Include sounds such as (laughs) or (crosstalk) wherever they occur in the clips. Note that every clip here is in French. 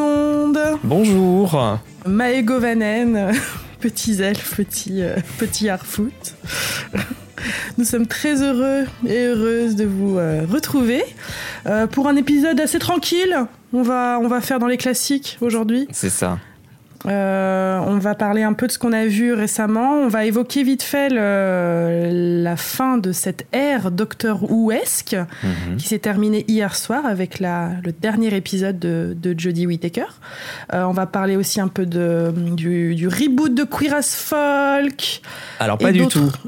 monde Bonjour Maëgo Vanen, petits elfes, petits, euh, petits. Nous sommes très heureux et heureuses de vous euh, retrouver euh, pour un épisode assez tranquille. On va, on va faire dans les classiques aujourd'hui. C'est ça. Euh, on va parler un peu de ce qu'on a vu récemment. On va évoquer vite fait le- la fin de cette ère Doctor Who-esque Mhm. qui s'est terminée hier soir avec la, le dernier épisode de, de Jodie Whittaker. Euh, on va parler aussi un peu de, du, du reboot de Queer as Folk. Alors pas du tout. (laughs)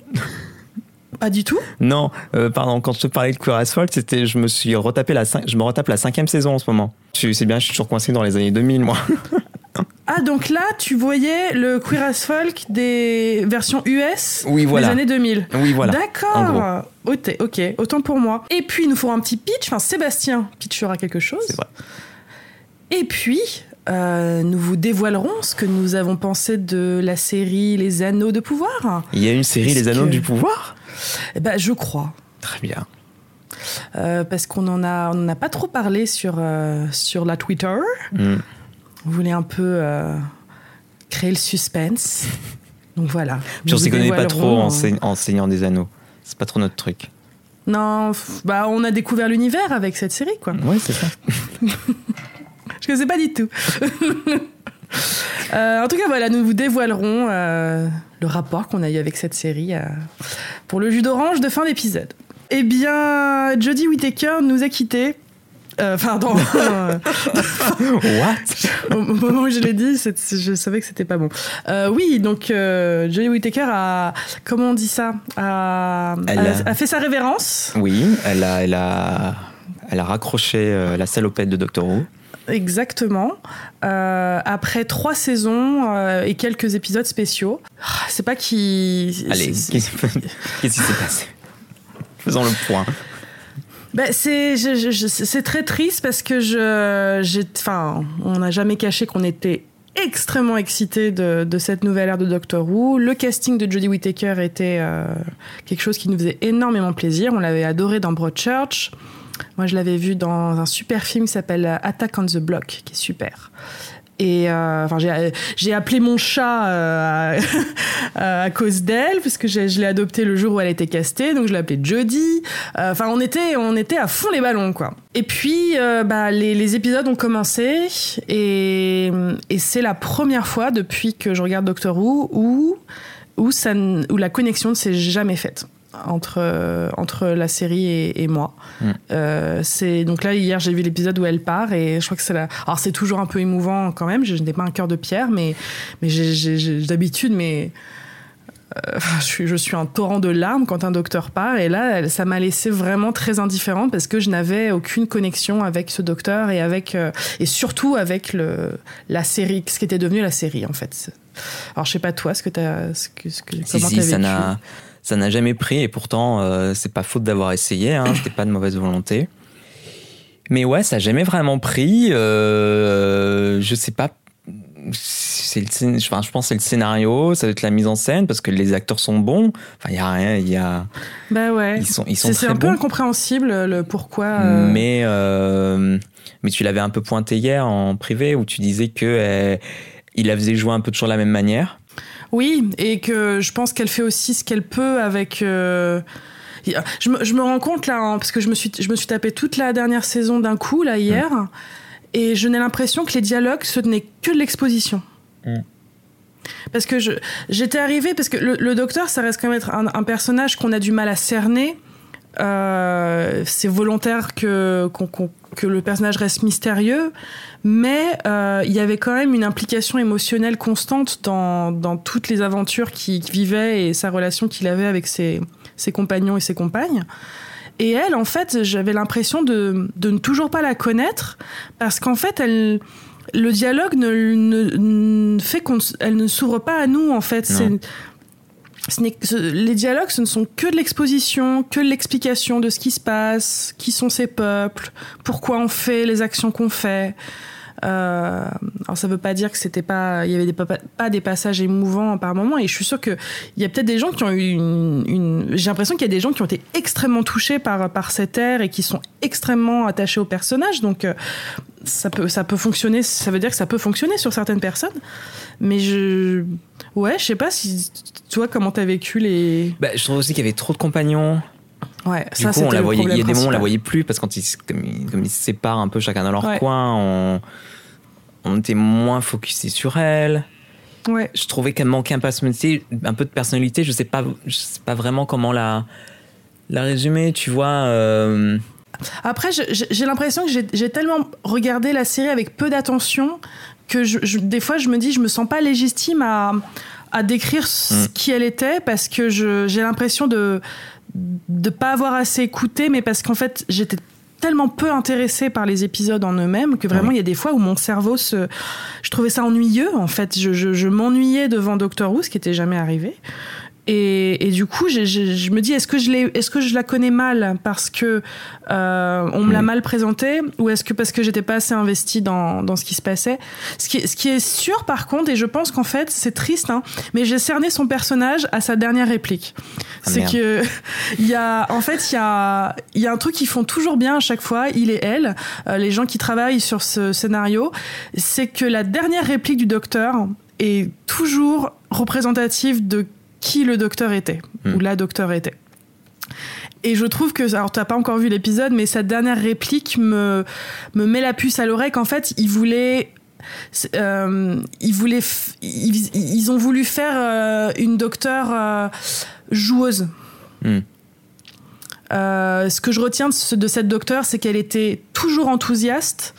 Pas du tout Non, euh, pardon, quand je te parlais de Queer as Folk, c'était, je me suis retapé la, je me retape la cinquième saison en ce moment. Tu sais bien, je suis toujours coincé dans les années 2000, moi. (laughs) Ah, donc là, tu voyais le Queer as Folk des versions US Oui, voilà. des années 2000. Oui, voilà. D'accord. Ok, ok, autant pour moi. Et puis, nous ferons un petit pitch. Enfin, Sébastien pitchera quelque chose. C'est vrai. Et puis, euh, nous vous dévoilerons ce que nous avons pensé de la série Les Anneaux de Pouvoir. Il y a une série Les Anneaux que- du Pouvoir? Eh ben, je crois. Très bien. Euh, parce qu'on en a, on en a pas trop parlé sur, euh, sur la Twitter. Mm. Voulait un peu euh, créer le suspense. (laughs) Donc voilà. Puis on s'y connaît pas trop en, euh, seigne- en seignant des anneaux. C'est pas trop notre truc. Non, bah on a découvert l'univers avec cette série, quoi. Ouais, c'est ça. Je ne sais pas du tout. (laughs) Euh, en tout cas, voilà, nous vous dévoilerons euh, le rapport qu'on a eu avec cette série euh, pour le jus d'orange de fin d'épisode. Eh bien, Jodie Whittaker nous a quittés. Euh, pardon. euh, (laughs) What? Au au moment où je l'ai dit, je savais que c'était pas bon. Euh, oui, donc euh, Jodie Whittaker a, comment on dit ça, a, Elle a- a- a fait sa révérence. Oui, elle a, elle a, elle a raccroché euh, la salopette de Doctor Who. Exactement. Euh, après trois saisons euh, et quelques épisodes spéciaux. Ah, C'est pas qui. Allez, qu'est-ce qui s'est passé Faisons le point. Ben, c'est c'est très triste parce que je j'ai enfin on n'a jamais caché qu'on était extrêmement excités de, de cette nouvelle ère de Doctor Who. Le casting de Jodie Whittaker était euh, quelque chose qui nous faisait énormément plaisir. On l'avait adoré dans Broadchurch. Moi, je l'avais vu dans un super film qui s'appelle Attack on the Block, qui est super. Et euh, enfin, j'ai, appelé mon chat euh, (laughs) à, cause d'elle, parce que j'ai- je l'ai adopté le jour où elle était castée, donc je l'ai appelée. Euh, Enfin, on était, on était à fond les ballons, quoi. Et puis, bah, les, épisodes ont commencé, et, c'est la première fois depuis que je regarde Doctor Who où, où la connexion ne s'est jamais faite entre, euh, entre la série et, et moi. Mm. Euh, c'est donc là hier j'ai vu l'épisode où elle part et je crois que c'est la. Alors c'est toujours un peu émouvant quand même. Je, n'ai pas un cœur de pierre, mais mais j'ai- d'habitude mais euh, (laughs) je suis je suis un torrent de larmes quand un docteur part et là elle- ça m'a laissé vraiment très indifférente parce que je n'avais aucune connexion avec ce docteur et avec euh, et surtout avec le la série ce qui était devenu la série en fait. Alors je sais pas toi ce que ce que, ce que comment si, ça n'a, ça n'a jamais pris et pourtant, euh, c'est pas faute d'avoir essayé, hein, (coughs) c'était pas de mauvaise volonté. Mais ouais, ça n'a jamais vraiment pris. euh, je sais pas. Le, enfin, je pense c'est le scénario, ça doit être la mise en scène parce que les acteurs sont bons. Enfin, il y a rien, il y a, Bah ouais. ils sont, ils sont C'est un peu incompréhensible le pourquoi. euh, Mais, euh, mais tu l'avais un peu pointé hier en privé où tu disais que euh, il la faisait jouer un peu toujours de la même manière. Oui, et que je pense qu'elle fait aussi ce qu'elle peut avec. euh, Je, me, je me rends compte là, hein, parce que je me suis, je me suis tapé toute la dernière saison d'un coup là hier, et je n'ai l'impression que les dialogues ce n'est que de l'exposition. Mm. Parce que j'étais arrivée, parce que le, le docteur, ça reste quand même être un, un personnage qu'on a du mal à cerner. Euh, c'est volontaire que, qu'on- qu'on- que le personnage reste mystérieux, mais euh, il y avait quand même une implication émotionnelle constante dans, dans toutes les aventures qu'il vivait et sa relation qu'il avait avec ses, ses compagnons et ses compagnes. Et elle, en fait, j'avais l'impression de, de ne toujours pas la connaître parce qu'en fait, elle, le dialogue ne, ne- ne fait qu'on, ne- s'ouvre pas à nous. En fait, ce les dialogues, ce ne sont que de l'exposition, que de l'explication de ce qui se passe, qui sont ces peuples, pourquoi on fait les actions qu'on fait. Euh, alors ça veut pas dire que c'était pas, il y avait des, pas des passages émouvants par moment, et je suis sûre que il y a peut-être des gens qui ont eu une, une- j'ai l'impression qu'il y a des gens qui ont été extrêmement touchés par par cette ère et qui sont extrêmement attachés au personnage. Donc euh, ça peut, ça peut fonctionner, ça veut dire que ça peut fonctionner sur certaines personnes. Mais je. Ouais, je sais pas si. Toi, comment t'as vécu les. Bah, je trouve aussi qu'il y avait trop de compagnons. Ouais, Du ça coup, on la voyait, il y a des moments où on la voyait plus parce que quand ils, se- comme, ils, comme ils se séparent un peu chacun dans leur Ouais. coin, on, on était moins focusé sur elle. Ouais. Je trouvais qu'elle manquait un peu, de personnalité- un peu de personnalité. Je sais pas, je sais pas vraiment comment la, la résumer. Tu vois, euh, Après, j'ai l'impression que j'ai- tellement regardé la série avec peu d'attention que je, je- des fois, je me dis, je me sens pas légitime à, à décrire ce Mm. qui elle était parce que j'ai l'impression de de pas avoir assez écouté, mais parce qu'en fait, j'étais tellement peu intéressée par les épisodes en eux-mêmes que vraiment Oui. il y a des fois où mon cerveau se je trouvais ça ennuyeux en fait je, je- je m'ennuyais devant Doctor Who ce qui était jamais arrivé et, et du coup je me dis est-ce que je l'ai est-ce que je la connais mal parce que euh, on me l'a mal présentée ou est-ce que parce que j'étais pas assez investie dans, dans ce qui se passait? Ce qui, est- ce qui est sûr par contre et je pense qu'en fait c'est triste hein, mais j'ai cerné son personnage à sa dernière réplique. Ah, c'est que (laughs) il y a en fait il y a il y a un truc qu'ils font toujours bien à chaque fois il et elle euh, les gens qui travaillent sur ce scénario c'est que la dernière réplique du docteur est toujours représentative de qui le docteur était Hmm. ou la docteur était et je trouve que, alors t'as pas encore vu l'épisode, mais cette dernière réplique me, me met la puce à l'oreille qu'en fait, ils voulaient. euh, ils, voulaient f- ils, ils ont voulu faire euh, une docteur euh, joueuse. Hmm. Ce que je retiens de, ce- de cette docteur, c'est qu'elle était toujours enthousiaste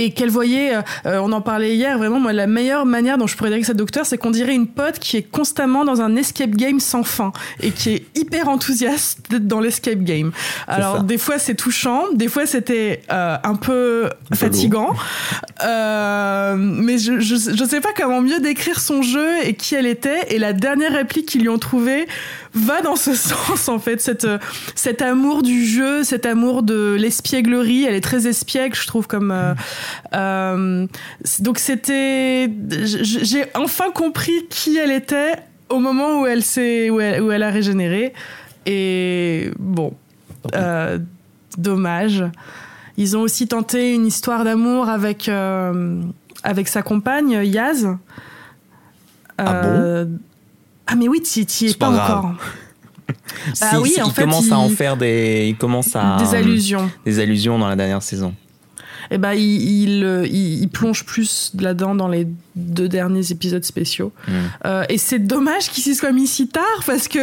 et qu'elle voyait, euh, on en parlait hier, vraiment, moi, la meilleure manière dont je pourrais dire que cette docteur, c'est qu'on dirait une pote qui est constamment dans un escape game sans fin et qui est hyper enthousiaste d'être dans l'escape game. Alors, des fois, c'est touchant, des fois, c'était euh, un peu fatigant, Euh, mais je, je, je sais pas comment mieux décrire son jeu et qui elle était, et la dernière réplique qu'ils lui ont trouvée va dans ce (laughs) sens, en fait, cette, euh, cet amour du jeu, cet amour de l'espièglerie, elle est très espiègle, je trouve, comme... euh, euh, donc c'était... J'ai enfin compris qui elle était au moment où elle, s'est, où elle, où elle a régénéré. Et bon, euh, dommage. Ils ont aussi tenté une histoire d'amour avec, avec sa compagne, Yaz. Ah Ah mais oui, tu y es pas, encore. (laughs) si, Ah oui, si, en il fait, commence à en faire des, il commence à Des allusions. des allusions dans la dernière saison. Et ben il, il, euh, il- il plonge plus là-dedans dans les deux derniers épisodes spéciaux. Hmm. Euh, et c'est dommage qu'il s'y soit mis si tard parce que,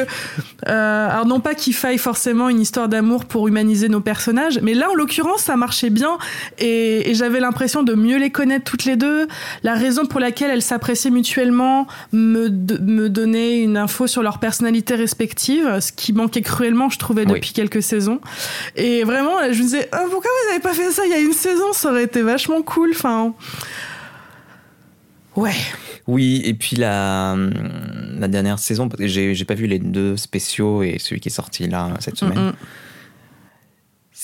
euh, alors non pas qu'il faille forcément une histoire d'amour pour humaniser nos personnages, mais là en l'occurrence ça marchait bien et, et j'avais l'impression de mieux les connaître toutes les deux. La raison pour laquelle elles s'appréciaient mutuellement me, de- me donnait une info sur leur personnalité respective, ce qui manquait cruellement je trouvais Oui. depuis quelques saisons. Et vraiment je me disais Ah, pourquoi vous avez pas fait ça il y a une saison, ça aurait été vachement cool. Enfin. Ouais. Oui, et puis la, la dernière saison, j'ai j'ai pas vu les deux spéciaux et celui qui est sorti là cette semaine. Mm, mm.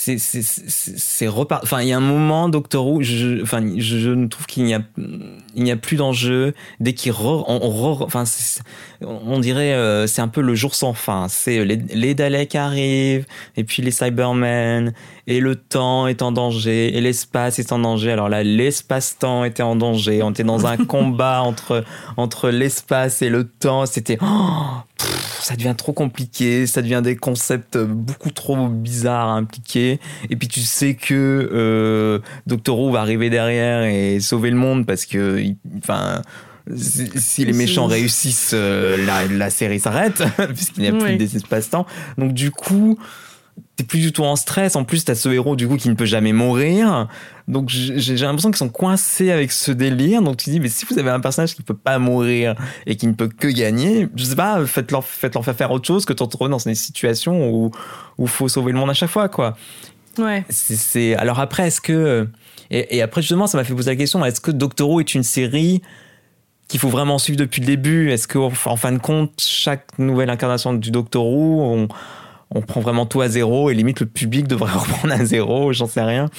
C'est c'est repart enfin il y a un moment Doctor Who je enfin je, trouve qu'il n'y a il n'y a plus d'enjeu. Dès qu'il re, on, on re- enfin on dirait euh, c'est un peu le jour sans fin. C'est les, les Daleks arrivent et puis les Cybermen et le temps est en danger et l'espace est en danger. Alors là l'espace-temps était en danger. On était dans un (laughs) combat entre entre l'espace et le temps. C'était oh, pff, ça devient trop compliqué, ça devient des concepts beaucoup trop bizarres à impliquer. Et puis tu sais que euh, Doctor Who va arriver derrière et sauver le monde parce que, enfin, si, si les méchants réussissent, euh, la, la série s'arrête (laughs) puisqu'il n'y a plus Oui. des espaces-temps. Donc du coup, t'es plus du tout en stress. En plus, t'as ce héros du coup qui ne peut jamais mourir. Donc j'ai l'impression qu'ils sont coincés avec ce délire. Donc tu dis, mais si vous avez un personnage qui peut pas mourir et qui ne peut que gagner, je sais pas, faites-leur faites-leur faire faire autre chose que de retrouver dans des situations où où faut sauver le monde à chaque fois, quoi. Ouais. C'est- alors après, est-ce que et, et après justement, ça m'a fait poser la question est-ce que Doctor Who est une série qu'il faut vraiment suivre depuis le début? Est-ce que en fin de compte, chaque nouvelle incarnation du Doctor Who, on, on prend vraiment tout à zéro et limite le public devrait (laughs) reprendre à zéro, j'en sais rien.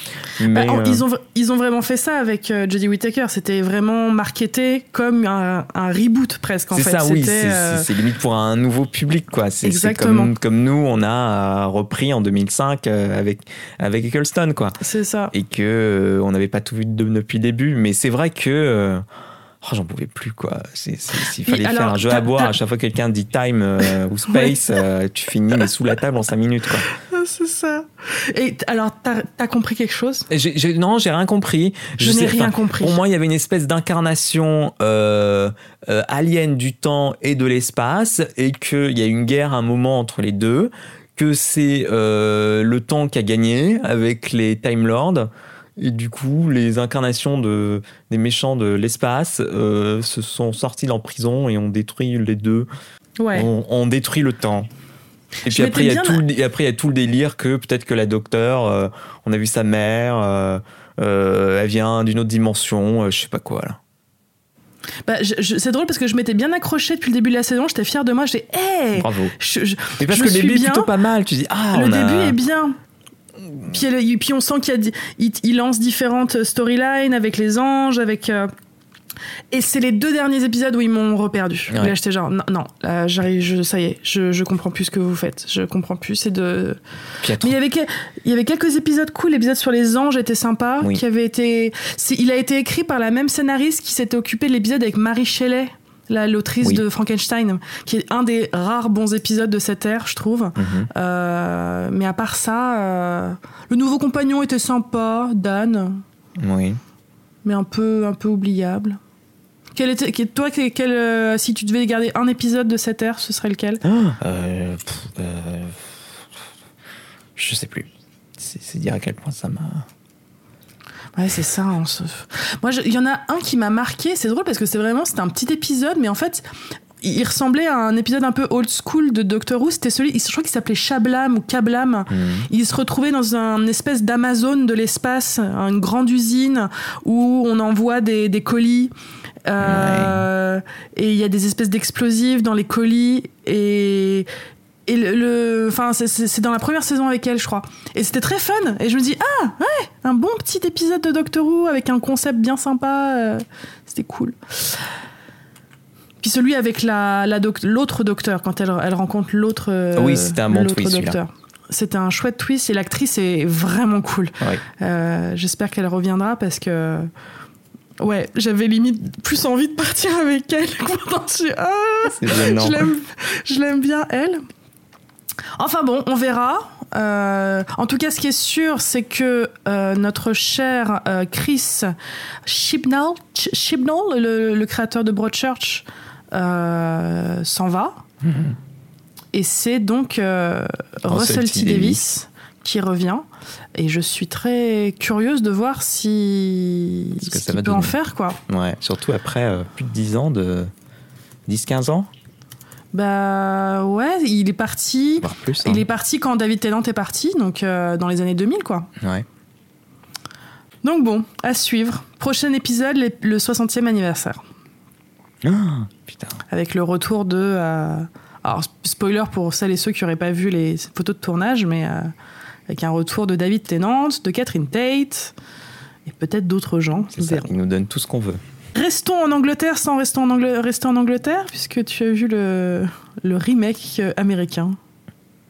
Mais, bah, ils, ont, ils ont vraiment fait ça avec euh, Jodie Whittaker. C'était vraiment marketé comme un, reboot presque en fait. C'est ça, oui. C'est limite pour un nouveau public quoi. C'est comme, comme nous, on a repris en 2005 avec, avec Eccleston quoi. C'est ça. Et que on n'avait pas tout vu depuis le début. Mais c'est vrai que Oh, j'en pouvais plus quoi. S'il fallait faire un jeu à boire, à chaque fois que quelqu'un dit time euh, ou space, euh, tu finis mais sous la table en 5 minutes quoi. Ah, c'est ça. Et alors, t'as as compris quelque chose? Non, j'ai rien compris. Je, n'ai rien compris. Pour moi, il y avait une espèce d'incarnation euh, alien du temps et de l'espace, et qu'il y a une guerre à un moment entre les deux, que c'est le temps qui a gagné avec les Time Lords et du coup, les incarnations de, des méchants de l'espace euh, se sont sortis en prison et ont détruit les deux. Ouais. On, détruit le temps. Et puis après, il y a tout, et après, il y a tout le délire que peut-être que la docteur, euh, on a vu sa mère, euh, elle vient d'une autre dimension, je sais pas quoi là. Bah, c'est drôle parce que je m'étais bien accroché depuis le début de la saison, j'étais fier de moi, j'ai hey Bravo. Mais parce que le début est plutôt pas mal, tu dis ah Le début est bien. Puis, puis on sent qu'il il, lance différentes storylines avec les anges, avec. Euh, et c'est les deux derniers épisodes où ils m'ont reperdu. Là, j'étais genre, non, non là, j'arrive, je, ça y est, je, je comprends plus ce que vous faites. Je comprends plus. C'est de. Mais il y, avait, il y avait quelques épisodes cool. L'épisode sur les anges était sympa. Qui avait été. Il a été écrit par la même scénariste qui s'était occupée de l'épisode avec Marie Shelley l'autrice de Frankenstein, qui est un des rares bons épisodes de cette ère, je trouve. Mhm. Euh, mais à part ça, euh, le nouveau compagnon était sympa, Dan. Oui. Mais un peu, un peu oubliable. Quel était, toi, quel, euh, si tu devais garder un épisode de cette ère, ce serait lequel? Ah, Je sais plus. C'est dire à quel point ça m'a. Ouais, c'est ça. Moi, il y en a un qui m'a marqué. C'est drôle parce que c'est vraiment, c'était un petit épisode, mais en fait, il ressemblait à un épisode un peu old school de Doctor Who. C'était celui, je crois qu'il s'appelait Shablam ou Kablam. Mhm. Il se retrouvait dans un espèce d'Amazon de l'espace, une grande usine où on envoie des, des colis. Euh, et il y a des espèces d'explosifs dans les colis et et le, enfin, c'est dans la première saison avec elle, je crois. Et c'était très fun. Et je me dis, ah, ouais, un bon petit épisode de Doctor Who avec un concept bien sympa. Euh, c'était cool. Puis celui avec la, l'autre docteur, quand elle, elle rencontre l'autre. Euh, oui, c'était un bon twist. Docteur. C'était un chouette twist et l'actrice est vraiment cool. Euh, j'espère qu'elle reviendra parce que. Ouais, j'avais limite plus envie de partir avec elle. (laughs) ah, je l'aime bien, elle. Enfin bon, on verra. Euh, en tout cas, ce qui est sûr, c'est que euh, notre cher euh, Chris Chibnall, le, créateur de Broadchurch, s'en va. Mm-hmm. Et c'est donc Russell T. Davis qui revient. Et je suis très curieuse de voir si ce, qu'il peut en faire. quoi. Ouais, surtout après plus de 10 ans, de 10-15 ans bah ouais, il est parti. Plus, Il hein. est parti quand David Tennant est parti, donc euh, dans les années 2000, quoi. Ouais. Donc bon, à suivre. Prochain épisode, le 60e anniversaire. Ah, (gasps) putain. Avec le retour de. Euh, alors, spoiler pour celles et ceux qui n'auraient pas vu les photos de tournage, mais euh, avec un retour de David Tennant, de Catherine Tate, et peut-être d'autres gens. Ça, il nous donne tout ce qu'on veut. Restons en Angleterre sans rester en, rester en Angleterre, puisque tu as vu le, le remake américain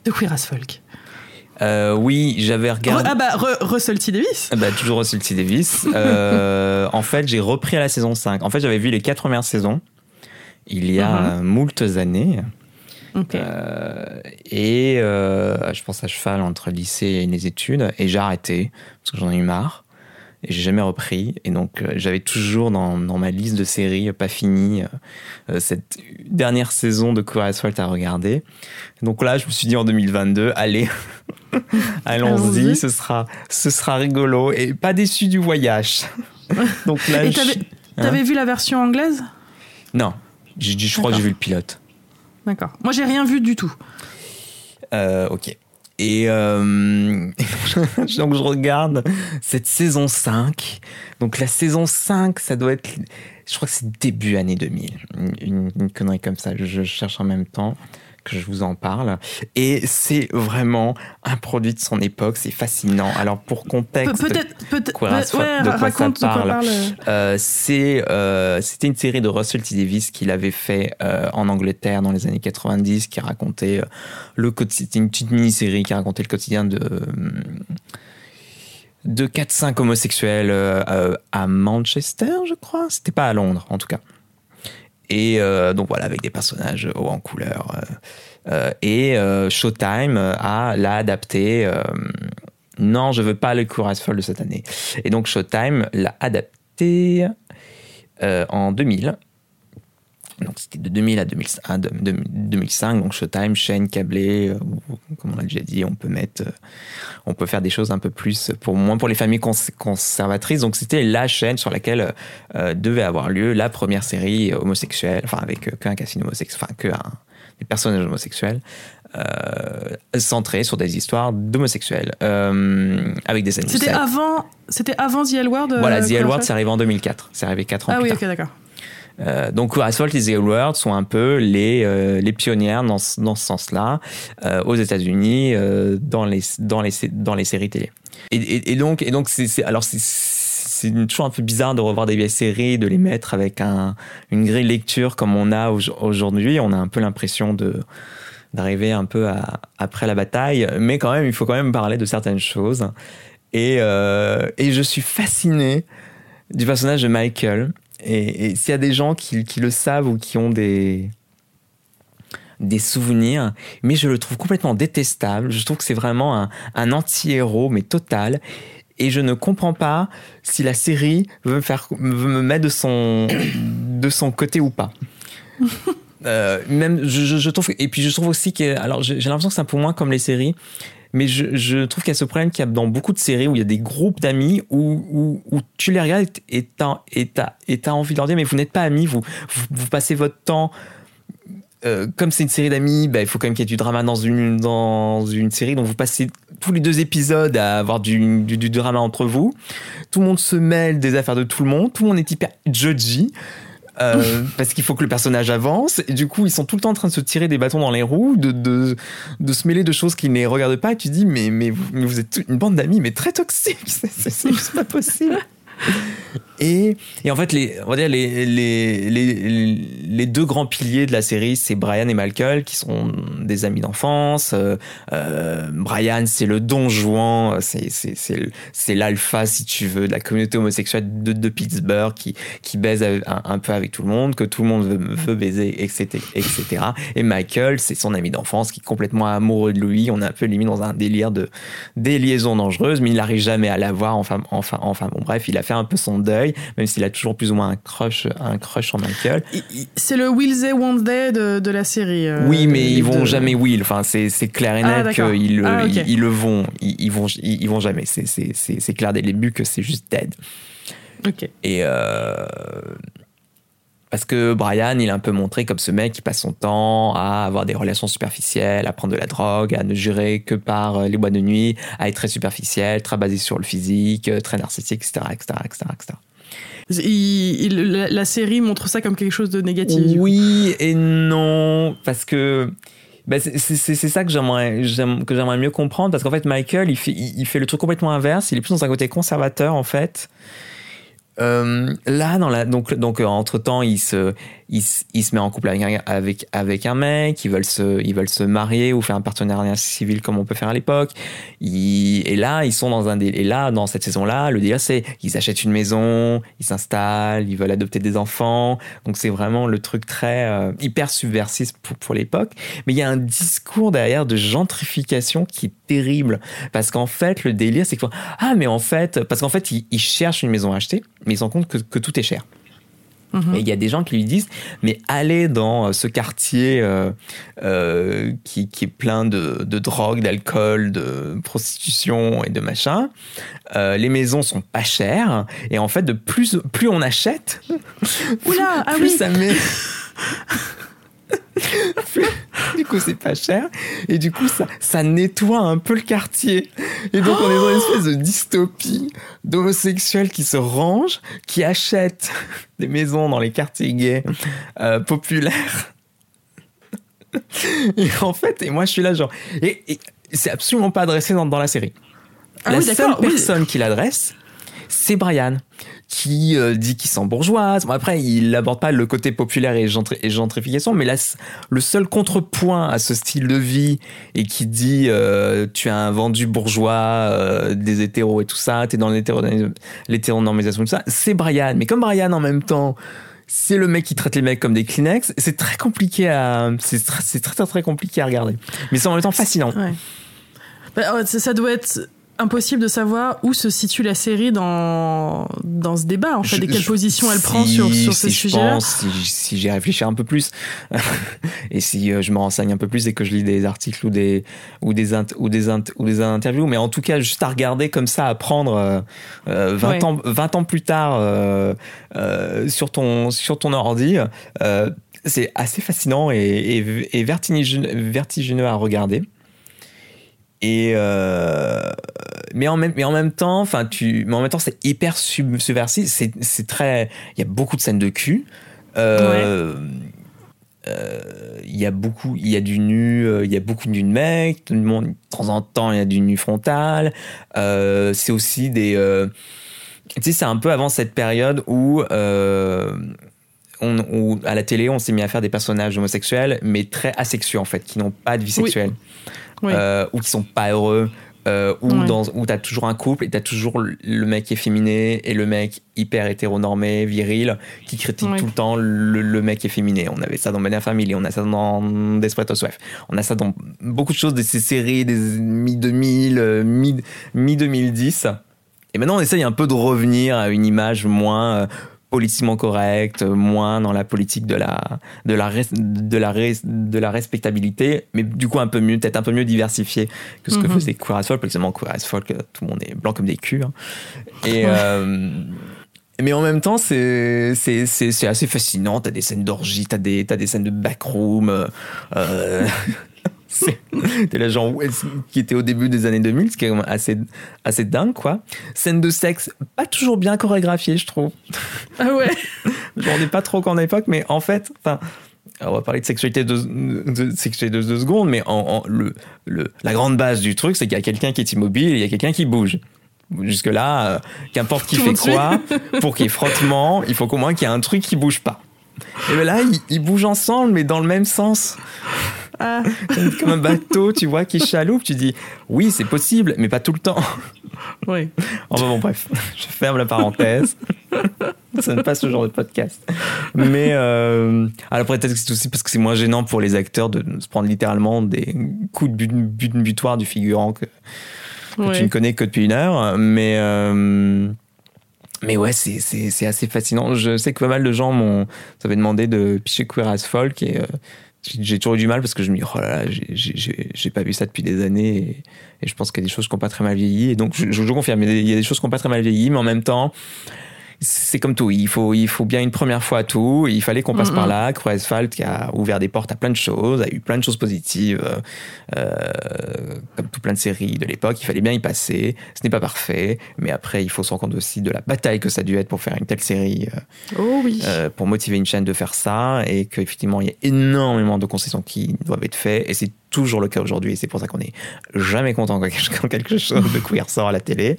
de Queer as Folk. Euh, oui, j'avais regardé. ah bah, Russell T. Davis ah bah, toujours Russell T. Davis. (laughs) Euh, en fait, j'ai repris à la saison 5. En fait, j'avais vu les quatre premières saisons il y a uh moultes années. Euh, et je pense à cheval entre le lycée et les études. Et j'ai arrêté parce que j'en ai eu marre et j'ai jamais repris. Et donc, euh, j'avais toujours dans, dans, ma liste de séries pas finies euh, cette dernière saison de Queer Asphalt à regarder. Donc là, je me suis dit en 2022, allez, (laughs) allons-y, ce sera, ce sera rigolo et pas déçu du voyage. (laughs) donc là, et t'avais, hein vu la version anglaise? Non, je, je crois que j'ai vu le pilote. D'accord. Moi, j'ai rien vu du tout. Euh, ok. Et euh, (laughs) donc je regarde cette saison 5. Donc la saison 5, ça doit être, je crois que c'est début année 2000. Une, connerie comme ça, je, cherche en même temps. Que je vous en parle. Et c'est vraiment un produit de son époque, c'est fascinant. Alors pour contexte, peut-être, ouais, de quoi ça parle. parle. euh, c'est, euh, c'était une série de Russell T Davis qu'il avait fait euh, en Angleterre dans les années 90, qui racontait euh, le quotidien, c'était une petite mini-série qui racontait le quotidien de de 4-5 homosexuels euh, à Manchester, je crois. C'était pas à Londres, en tout cas. Et euh, donc voilà, avec des personnages hauts en couleur. euh, euh, et Showtime a l'a adapté. non, je veux pas le Courage Folle de cette année. Et donc Showtime l'a adapté en 2000. Donc c'était de 2000 à 2000 à de- de- 2005. Donc Showtime, chaîne câblée, euh, comme on l'a déjà dit, on peut mettre, euh, on peut faire des choses un peu plus pour moins pour les familles cons- conservatrices. Donc c'était la chaîne sur laquelle euh, devait avoir lieu la première série homosexuelle, enfin avec euh, qu'un casino homosexuel, enfin que un- des personnages homosexuels. Euh, centrés sur des histoires d'homosexuels euh, avec des C'était avant, c'était avant The L Word. euh, voilà, The L Word, c'est arrivé en 2004. C'est arrivé 4 ans Ah plus oui, tard. ok, d'accord. Euh, donc Asphalt et The L Word sont un peu les, euh, les pionnières dans, dans ce sens-là euh, aux États-Unis dans, les, dans, les, dans les séries télé. Et, donc, et c'est, alors c'est, toujours un peu bizarre de revoir des vieilles séries, de les mettre avec un, une grille lecture comme on a au- aujourd'hui. On a un peu l'impression de d'arriver un peu après la bataille, mais quand même, il faut quand même parler de certaines choses. Et, et je suis fasciné du personnage de Michael. Et, et s'il y a des gens qui, qui le savent ou qui ont des, des souvenirs, mais je le trouve complètement détestable. Je trouve que c'est vraiment un, un anti-héros, mais total. Et je ne comprends pas si la série veut me, faire, veut me mettre de son, (coughs) de son côté ou pas. (laughs) Euh, même, je, trouve, et puis je trouve aussi que, alors j'ai j'ai l'impression que c'est un peu moins comme les séries, mais je, trouve qu'il y a ce problème qu'il y a dans beaucoup de séries où il y a des groupes d'amis où, où, tu les regardes et t'as et envie de leur dire, mais vous n'êtes pas amis, vous, vous, vous passez votre temps. euh, comme c'est une série d'amis, bah, il faut quand même qu'il y ait du drama dans une, dans une série. Donc vous passez tous les deux épisodes à avoir du, du, du drama entre vous. Tout le monde se mêle des affaires de tout le monde. Tout le monde est hyper judgy. Euh, (laughs) parce qu'il faut que le personnage avance. Et du coup ils sont tout le temps en train de se tirer des bâtons dans les roues de, de, de se mêler de choses qui ne les regardent pas. Et tu dis mais, mais, vous, êtes une bande d'amis mais très toxique (laughs) c'est c'est- c'est pas possible et, en fait les, on va dire les, deux grands piliers de la série c'est Brian et Michael qui sont des amis d'enfance euh, euh, Brian c'est le don juan c'est l'alpha si tu veux de la communauté homosexuelle de, Pittsburgh qui qui baise un, peu avec tout le monde, que tout le monde veut, baiser, etc., etc. Et Michael, c'est son ami d'enfance qui est complètement amoureux de lui. On est un peu limite dans un délire de des liaisons dangereuses, mais il n'arrive jamais à l'avoir. Enfin, enfin, bon, bref, il a fait un peu son deuil, même s'il a toujours plus ou moins un crush, un crush sur Michael. C'est le Will They Won't They de, de la série. euh, oui, mais ils vont jamais Will. Enfin, c'est clair et Ah, net qu'ils Ah, ok. ils, ils le vont. Ils, ils vont, ils, vont jamais. C'est clair dès le début que c'est juste dead. Ok. Et euh, parce que Brian, il est un peu montré comme ce mec qui passe son temps à avoir des relations superficielles, à prendre de la drogue, à ne jurer que par euh, les boîtes de nuit, à être très superficiel, très basé sur le physique, euh, très narcissique, etc., etc., etc., etc. Il- il- la, la série montre ça comme quelque chose de négatif. Oui et non, parce que bah, c'est ça que j'aimerais j'aime- que j'aimerais mieux comprendre, parce qu'en fait Michael, il fait, il, il fait le truc complètement inverse, il est plus dans un côté conservateur en fait. Euh, là, dans la, donc, donc entre temps, il se, il, se- met en couple avec avec, un mec, ils veulent se, ils veulent se marier ou faire un partenariat civil comme on peut faire à l'époque. Et là, ils sont dans un, dé- et là, dans cette saison-là, le délire c'est, ils achètent une maison, ils s'installent, ils veulent adopter des enfants. Donc c'est vraiment le truc très euh, hyper subversif pour, pour l'époque. Mais il y a un discours derrière de gentrification qui est terrible parce qu'en fait, le délire c'est que ah mais en fait, parce qu'en fait, ils, cherchent une maison à acheter, mais ils se rendent compte que tout est cher. Et il y a des gens qui lui disent, mais allez dans euh, ce quartier euh, euh, qui, qui est plein de, de drogue, d'alcool, de prostitution et de machin. Euh, les maisons sont pas chères. Et en fait, de plus, plus on achète, Oula, (laughs) ah plus oui. ça met... (laughs) (laughs) Du coup, c'est pas cher. Et du coup, ça, ça nettoie un peu le quartier. Et donc, on est dans une espèce de dystopie d'homosexuels qui se rangent, qui achètent des maisons dans les quartiers gays euh, populaires. et en fait, et moi je suis là genre, et, et c'est absolument pas adressé dans, dans la série. Ah la oui, seule oui. personne qui l'adresse, c'est Brian, qui euh, dit qu'il sent bourgeoise. Bon, après, il n'aborde pas le côté populaire et, gentri- et gentrification, mais là, le seul contrepoint à ce style de vie et qui dit euh, tu es un vendu bourgeois euh, des hétéros et tout ça, tu es dans l'hétéro- l'hétéronormisation, tout ça, c'est Brian. Mais comme Brian, en même temps, c'est le mec qui traite les mecs comme des Kleenex, c'est très compliqué à. C'est tr- c'est très, très, compliqué à regarder. Mais c'est en même temps fascinant. Bah, ça ça doit être impossible de savoir où se situe la série dans, dans ce débat, en fait, Je- et quelle je- position elle si- prend sur, sur si sujets-là. pense, si, si j'y réfléchis un peu plus, (laughs) et si euh, je me renseigne un peu plus et que je lis des articles ou des, ou des, int- ou des, int- ou des interviews, mais en tout cas, juste à regarder comme ça, à prendre euh, euh, 20, Ouais. ans, 20 ans plus tard euh, euh, sur, ton, sur ton ordi, euh, c'est assez fascinant et, et, et vertigineux, vertigineux à regarder. Et euh, mais en même mais en même temps, enfin tu mais en même temps c'est hyper sub- subversif. C'est c'est très il y a beaucoup de scènes de cul. Euh, euh, Il y a beaucoup, il y a du nu, il y a beaucoup de nu de mecs. Tout le monde, de temps en temps, il y a du nu frontal. C'est aussi des, tu sais, c'est un peu avant cette période où, euh, on, où à la télé, on s'est mis à faire des personnages homosexuels, mais très asexuels en fait, qui n'ont pas de vie sexuelle Oui. euh, ou qui sont pas heureux, euh, ou Ouais. dans où t'as toujours un couple et t'as toujours le- mec efféminé et le mec hyper hétéronormé, viril, qui critique Ouais. tout le temps le, le mec efféminé. On avait ça dans Modern Family, on a ça dans Desperate Housewives, on a ça dans beaucoup de choses de ces séries des mi-2000, euh, mi- mi-2010. et maintenant, on essaye un peu de revenir à une image moins euh, politiquement correcte, moins dans la politique de la, de la, res- de la, res- de la respectabilité, mais du coup un peu mieux, peut-être un peu mieux diversifié que ce que Mhm. faisait Queer as Folk, parce que Queer as Folk, euh, tout le monde est blanc comme des culs. hein. Et, (laughs) euh, mais en même temps, c'est assez fascinant. T'as des scènes d'orgie, t'as des, t'as des scènes de backroom. euh, euh, (laughs) (laughs) T'es là, genre, qui était au début des années 2000, ce qui est quand même assez, assez dingue, quoi. Scène de sexe, pas toujours bien chorégraphiée, je trouve. Ah ouais. Je m'en ai pas trop qu'en époque, mais en fait, enfin, on va parler de sexualité de, de sexualité de deux secondes, mais en, en- le, le, la grande base du truc, c'est qu'il y a quelqu'un qui est immobile et il y a quelqu'un qui bouge. Jusque-là, euh, qu'importe qui Tout fait quoi, (laughs) pour qu'il y ait frottement, il faut qu'au moins qu'il y ait un truc qui bouge pas. Et ben là, ils, ils bougent ensemble, mais dans le même sens. Ah, Comme un bateau, tu vois, qui chaloupe. Tu dis, oui, c'est possible, mais pas tout le temps. oui. Enfin bon, bref, je ferme la parenthèse. Ça ne pas ce genre de podcast. Mais euh, alors après, peut-être que c'est aussi parce que c'est moins gênant pour les acteurs de se prendre littéralement des coups de but, but- butoir du figurant que, que Ouais. tu ne connais que depuis une heure. Mais, euh, mais ouais, c'est, assez fascinant. Je sais que pas mal de gens m'ont m'avaient demandé de picher Queer as Folk et euh, j'ai toujours eu du mal parce que je me dis, oh là là, j'ai- pas vu ça depuis des années et, je pense qu'il y a des choses qui n'ont pas très mal vieilli. Et donc, je, je, je confirme, il y a des- il y a des choses qui n'ont pas très mal vieilli, mais en même temps, c'est comme tout. Il faut, il faut bien une première fois à tout. Il fallait qu'on passe Mhm. par là. Queer as Folk qui a ouvert des portes à plein de choses, a eu plein de choses positives, euh, euh, comme tout plein de séries de l'époque. Il fallait bien y passer. Ce n'est pas parfait, mais après, il faut se rendre compte aussi de la bataille que ça a dû être pour faire une telle série. euh, Oh oui. euh, pour motiver une chaîne de faire ça et qu'effectivement il y a énormément de concessions qui doivent être faites et c'est toujours le cas aujourd'hui et c'est pour ça qu'on est jamais content (laughs) quand quelque- chose de queer sort à la télé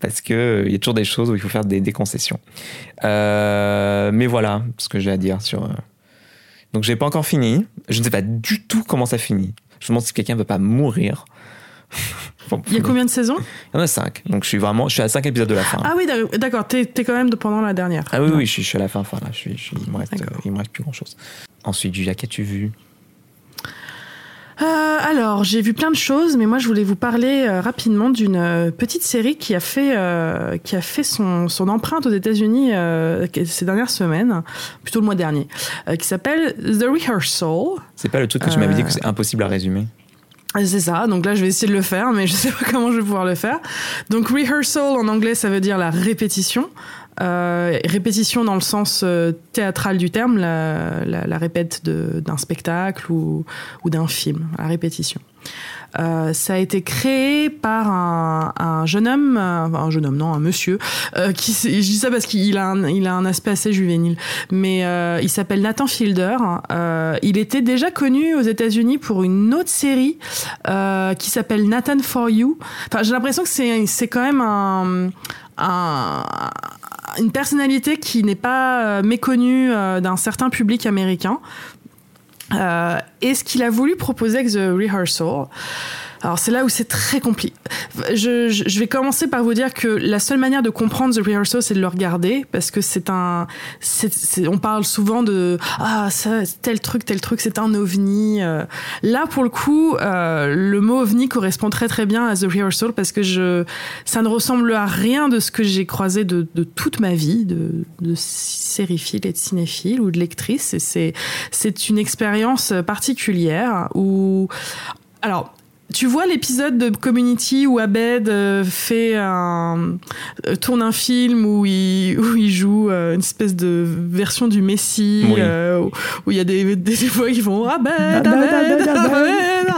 parce que euh, il y a toujours des choses où il faut faire des, des concessions. Euh, mais voilà ce que j'ai à dire sur euh, donc j'ai pas encore fini. Je ne sais pas du tout comment ça finit. Je me demande si quelqu'un veut pas mourir. (laughs) Bon, Il y a combien de saisons? Il y en a cinq. Donc je suis vraiment je suis à cinq épisodes de la fin. Ah oui, d'ac- d'accord. T'es t'es quand même pendant la dernière. Ah oui, oui, je suis, je suis à la fin, fin là. Je suis, je suis- il, me reste, il me reste plus grand chose. Ensuite, Julia, qu'as-tu vu? Euh, alors, j'ai vu plein de choses, mais moi, je voulais vous parler euh, rapidement d'une euh, petite série qui a fait, qui a fait son, son empreinte aux États-Unis ces dernières semaines, plutôt le mois dernier, qui s'appelle The Rehearsal. C'est pas le truc que tu m'avais dit que c'est impossible à résumer. C'est ça, donc là je vais essayer de le faire, mais je sais pas (laughs) comment je vais pouvoir le faire. Donc rehearsal en anglais ça veut dire la répétition. Répétition dans le sens théâtral du terme, la, répète d'un spectacle ou, d'un film, la répétition. Euh, ça a été créé par un, un jeune homme, euh, un jeune homme, non, un monsieur, euh, je dis ça parce qu'il a un, aspect assez juvénile, mais euh, il s'appelle Nathan Fielder. Euh, il était déjà connu aux États-Unis pour une autre série qui s'appelle Nathan for You. Enfin, j'ai l'impression que c'est, quand même un, une personnalité qui n'est pas méconnue d'un certain public américain. Euh, et ce qu'il a voulu proposer avec The Rehearsal, alors c'est là où c'est très compliqué. Je, je, vais commencer par vous dire que la seule manière de comprendre The Rehearsal, c'est de le regarder, parce que c'est un... c'est on parle souvent de « Ah, ça, tel truc, tel truc, c'est un ovni euh. Là, pour le coup, euh, le mot ovni correspond très très bien à The Rehearsal, parce que je, ça ne ressemble à rien de ce que j'ai croisé de, de, toute ma vie, de, de et de cinéphile, ou de lectrice. C'est une expérience particulière où... Alors, tu vois l'épisode de Community où Abed euh, fait un euh, tourne un film où il (laughs) où il joue euh, une espèce de version du Messie où il y a des (laughs) des, voix qui vont Abed Abed Abed,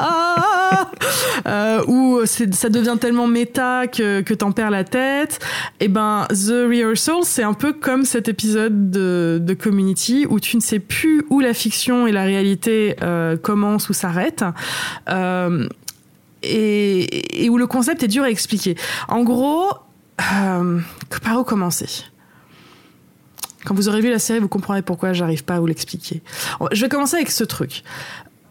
ah. où ça devient tellement méta que que t'en perds la tête. Et eh ben The Rehearsal c'est un peu comme cet épisode de de Community où tu ne sais plus où la fiction et la réalité commencent ou s'arrêtent et, où le concept est dur à expliquer. En gros, euh, par où commencer? Quand vous aurez vu la série, vous comprendrez pourquoi j'arrive pas à vous l'expliquer. Je vais commencer avec ce truc.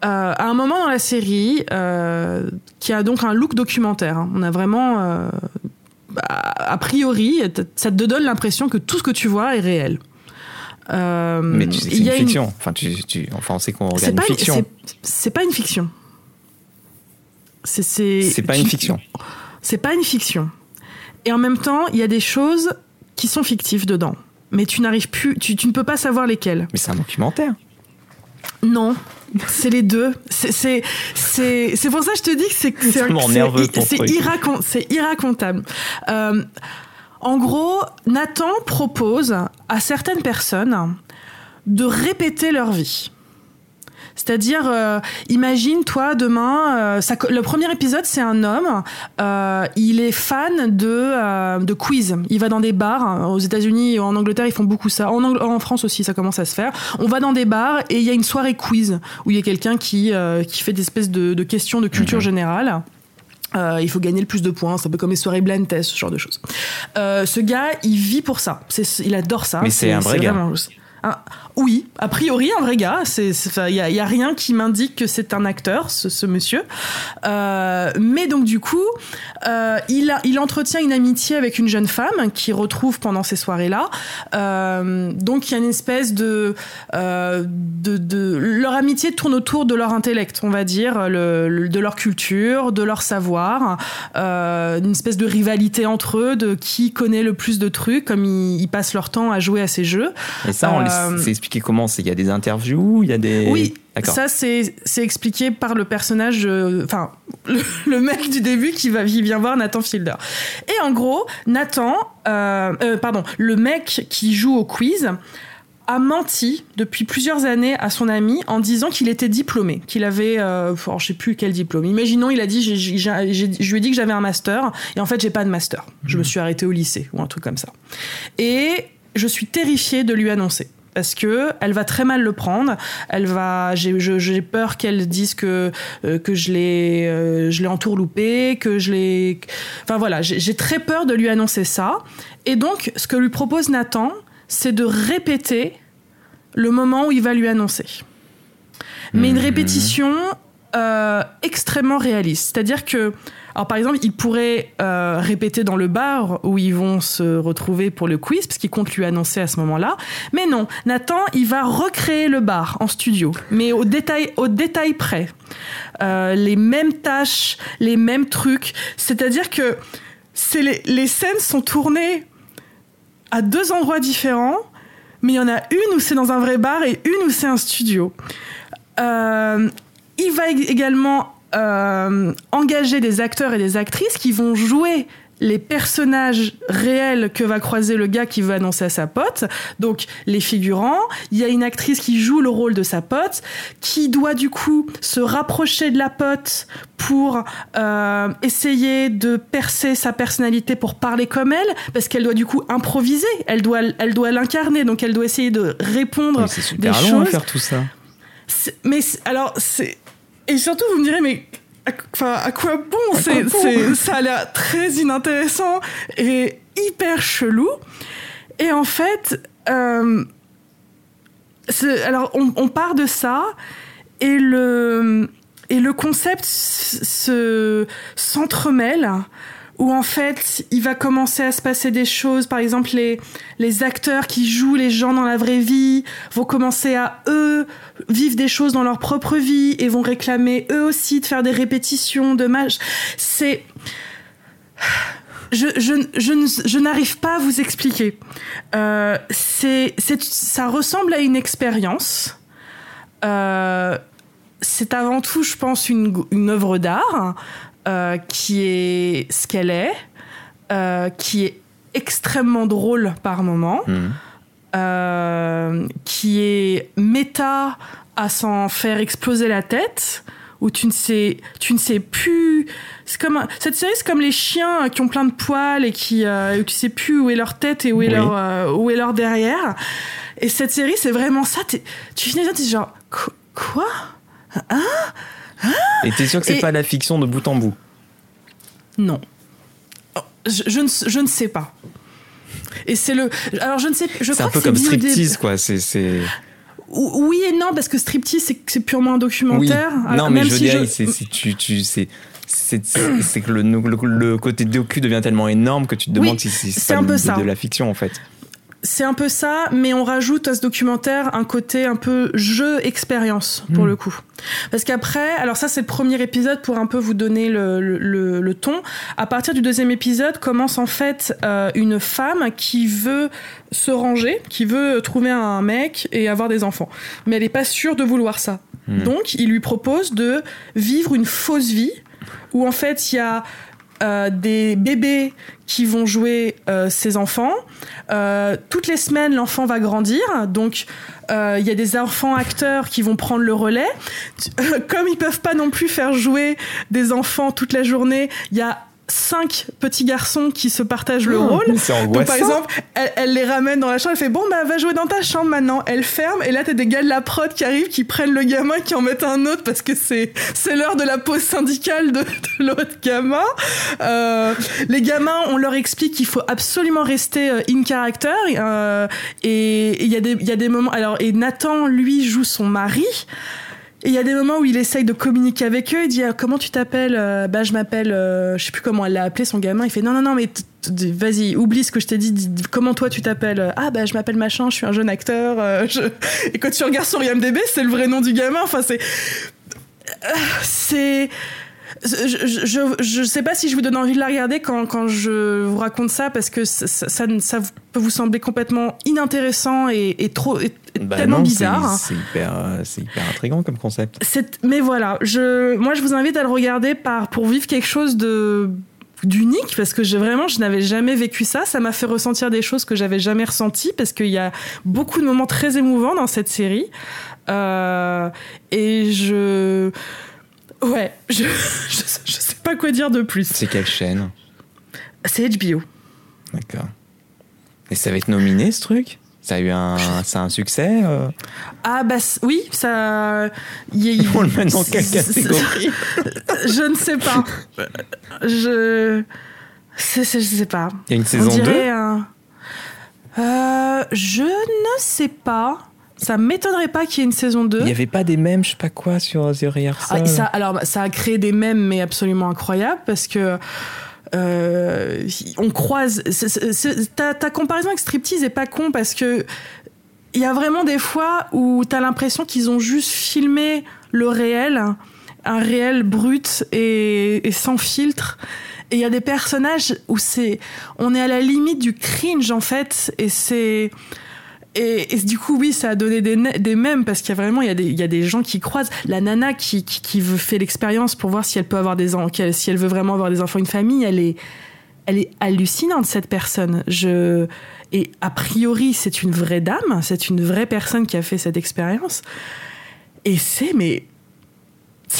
Euh, à un moment dans la série, euh, qui a donc un look documentaire, hein, on a vraiment, euh, a priori, ça te donne l'impression que tout ce que tu vois est réel. Mais tu sais c'est une fiction. Enfin, tu, tu, enfin, on sait qu'on regarde une fiction. C'est pas une fiction. C'est pas une fiction. C'est pas une fiction. Et en même temps, il y a des choses qui sont fictives dedans. Mais tu n'arrives plus, tu, tu, ne peux pas savoir lesquelles. Mais c'est un documentaire. Non, c'est les deux. C'est pour ça que je te dis que c'est c'est irracontable. Euh, en gros, Nathan propose à certaines personnes de répéter leur vie. C'est-à-dire, euh, imagine toi demain, euh, ça, le premier épisode c'est un homme, euh, il est fan de de quiz. Il va dans des bars hein, aux États-Unis, en Angleterre ils font beaucoup ça. En, en, France aussi ça commence à se faire. On va dans des bars et il y a une soirée quiz où il y a quelqu'un qui qui fait des espèces de, de questions de culture mhm. générale. Euh, il faut gagner le plus de points, c'est un peu comme les soirées blind test, ce genre de choses. Euh, ce gars, il vit pour ça. il adore ça. Mais c'est un vrai gars. Oui, a priori un vrai gars. Il y, a, rien qui m'indique que c'est un acteur, ce, monsieur. Euh, mais donc du coup, euh, il, a, il entretient une amitié avec une jeune femme qui retrouve pendant ces soirées-là. Euh, donc il y a une espèce de, de, de, leur amitié tourne autour de leur intellect, on va dire, le, de leur culture, de leur savoir, une espèce de rivalité entre eux, de qui connaît le plus de trucs, comme ils, ils passent leur temps à jouer à ces jeux. Et ça, on c'est expliqué comment Il y a des interviews, il y a des. Oui, ça c'est expliqué par le personnage, euh, enfin le, (laughs) mec du début qui va qui vient voir Nathan Fielder. Et en gros, Nathan, euh, pardon, le mec qui joue au quiz a menti depuis plusieurs années à son ami en disant qu'il était diplômé, qu'il avait, euh, je sais plus quel diplôme. Imaginons, il a dit, je lui ai dit que j'avais un master et en fait j'ai pas de master. Je me mmh. suis arrêté au lycée ou un truc comme ça. Et je suis terrifiée de lui annoncer parce que elle va très mal le prendre. Elle va, j'ai peur qu'elle dise que euh, que je l'ai euh, je l'ai entourloupé, que je l'ai, enfin voilà, j'ai très peur de lui annoncer ça. Et donc, ce que lui propose Nathan, c'est de répéter le moment où il va lui annoncer. Mais une mmh. répétition euh, extrêmement réaliste. C'est-à-dire que, alors par exemple, il pourrait euh, répéter dans le bar où ils vont se retrouver pour le quiz, parce qu'il compte lui annoncer à ce moment-là. Mais non, Nathan, il va recréer le bar en studio, mais au détail, au détail près. Euh, les mêmes tâches, les mêmes trucs. C'est-à-dire que les, les scènes sont tournées à deux endroits différents, mais il y en a une où c'est dans un vrai bar et une où c'est un studio. Euh, il va également euh, engager des acteurs et des actrices qui vont jouer les personnages réels que va croiser le gars qui veut annoncer à sa pote. Donc les figurants, il y a une actrice qui joue le rôle de sa pote, qui doit du coup se rapprocher de la pote pour euh, essayer de percer sa personnalité pour parler comme elle, parce qu'elle doit du coup improviser, elle doit, elle doit l'incarner, donc elle doit essayer de répondre c'est super des long à choses. faire tout ça. Mais alors, c'est. Et surtout, vous me direz, mais. à- Enfin, à quoi bon, c'est, bon (laughs) Ça a l'air très inintéressant et hyper chelou. Et en fait, euh, alors on, on part de ça et le, et le concept se, s'entremêle où en fait il va commencer à se passer des choses. Par exemple, les, les acteurs qui jouent les gens dans la vraie vie vont commencer à eux vivre des choses dans leur propre vie et vont réclamer eux aussi de faire des répétitions de matchs. C'est je, je, je, je n'arrive pas à vous expliquer. Euh, c'est, ça ressemble à une expérience. Euh, c'est avant tout, je pense, une, une œuvre d'art euh, qui est ce qu'elle est, euh, qui est extrêmement drôle par moments, Mhm. euh, qui est méta à s'en faire exploser la tête, où tu ne sais, tu ne sais plus. C'est comme un- cette série, c'est comme les chiens qui ont plein de poils et qui, euh, où tu sais plus où est leur tête et où est Oui. leur, euh, où est leur derrière. Et cette série, c'est vraiment ça. T'es- Tu finis là, tu es genre Qu- quoi? Et t'es sûr que c'est Et- pas la fiction de bout en bout Non. Oh, Je, je ne, je ne sais pas. Et c'est le. Alors je ne sais. Je C'est un peu comme striptease, quoi. C'est, c'est... Ou- Oui et non parce que striptease c'est c'est purement un documentaire. Oui. Alors, Non, mais même je si dire, c'est, c'est, tu, tu, c'est, c'est, c'est- c'est que le, le, le côté docu devient tellement énorme que tu te demandes Oui, si c'est, c'est pas un peu de, ça. de la fiction, en fait. C'est un peu ça, mais on rajoute à ce documentaire un côté un peu jeu expérience pour Mm. le coup. Parce qu'après, alors ça c'est le premier épisode pour un peu vous donner le, le- le- le ton. À partir du deuxième épisode commence en fait euh, une femme qui veut se ranger, qui veut trouver un mec et avoir des enfants, mais elle est pas sûre de vouloir ça. Mm. Donc il lui propose de vivre une fausse vie où en fait il y a euh, des bébés qui vont jouer euh, ses enfants. Euh, toutes les semaines, l'enfant va grandir. Donc, euh, il y a des enfants acteurs qui vont prendre le relais. (laughs) Comme ils peuvent pas non plus faire jouer des enfants toute la journée, il y a cinq petits garçons qui se partagent le rôle. C'est Donc, angoissant. par exemple, elle, elle les ramène dans la chambre, elle fait Bon, bah, va jouer dans ta chambre maintenant. Elle ferme, et là, t'as des gars de la prod qui arrivent, qui prennent le gamin, qui en mettent un autre parce que c'est, c'est l'heure de la pause syndicale de, de l'autre gamin. Euh, les gamins, on leur explique qu'il faut absolument rester euh, in character. euh, et il y, a des- il y a des moments. Alors, et Nathan, lui, joue son mari. Et il y a des moments où il essaye de communiquer avec eux. Il dit ah, comment tu t'appelles Euh, Bah je m'appelle, euh, je sais plus comment elle l'a appelé son gamin. Il fait non non non mais vas-y oublie ce que je t'ai dit. comment toi tu t'appelles Ah bah je m'appelle machin. Je suis un jeune acteur. euh, je- Et quand tu regardes sur IMDb, c'est le vrai nom du gamin. Enfin c'est Euh, c'est je, je sais pas si je vous donne envie de la regarder quand, quand je vous raconte ça parce que ça, ça, ça, ça peut vous sembler complètement inintéressant et, et trop et Bah tellement non, bizarre. C'est, hyper, euh, hyper intriguant comme concept. Mais voilà, je, moi je vous invite à le regarder par, pour vivre quelque chose de d'unique parce que vraiment je n'avais jamais vécu ça ça m'a fait ressentir des choses que j'avais jamais ressenties parce qu'il y a beaucoup de moments très émouvants dans cette série Euh, et je ouais je, (laughs) je je sais pas quoi dire de plus. C'est quelle chaîne c'est HBO D'accord. Et ça va être nominé, ce truc? Ça a eu un, (laughs) ça a un succès euh? Ah bah c- oui ça y est- (laughs) On le met dans quelle catégorie? Je ne sais pas. Je c'est- c'est- je sais pas. Il y a une On saison 2 dirait un- Euh, je ne sais pas. Ça m'étonnerait pas qu'il y ait une saison 2. Il n'y avait pas des mêmes, je sais pas quoi, sur The Rehearsal Ah, ça, alors, ça a créé des mèmes, mais absolument incroyables, parce que euh, on croise. c'est- ta, ta comparaison avec Striptease est pas con, parce que il y a vraiment des fois où tu as l'impression qu'ils ont juste filmé le réel, un réel brut et, et sans filtre. Et il y a des personnages où c'est, on est à la limite du cringe en fait, et c'est, et, du coup oui, ça a donné des, des mèmes parce qu'il y a vraiment il y a des, il y a des gens qui croisent la nana qui, qui, faire l'expérience pour voir si elle peut avoir des si elle veut vraiment avoir des enfants, une famille, elle est elle est hallucinante cette personne. Je et a priori c'est une vraie dame, c'est une vraie personne qui a fait cette expérience. Et c'est mais (laughs)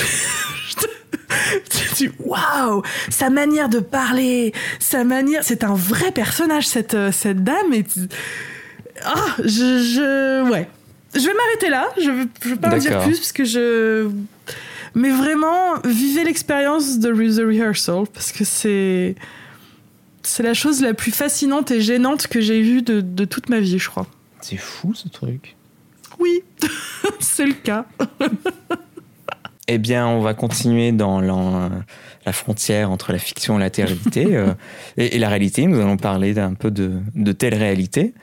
waouh sa manière de parler sa manière c'est un vrai personnage cette euh, cette dame ah je, je ouais. Je vais m'arrêter là. Je je vais pas en dire plus parce que je mais vraiment vivez l'expérience de The Rehearsal parce que c'est c'est la chose la plus fascinante et gênante que j'ai vue de, de toute ma vie je crois. C'est fou ce truc. Oui. (laughs) C'est le cas. (laughs) Eh bien, on va continuer dans la, frontière entre la fiction et la réalité euh, et, la réalité. Nous allons parler d'un peu de, de, telle réalité.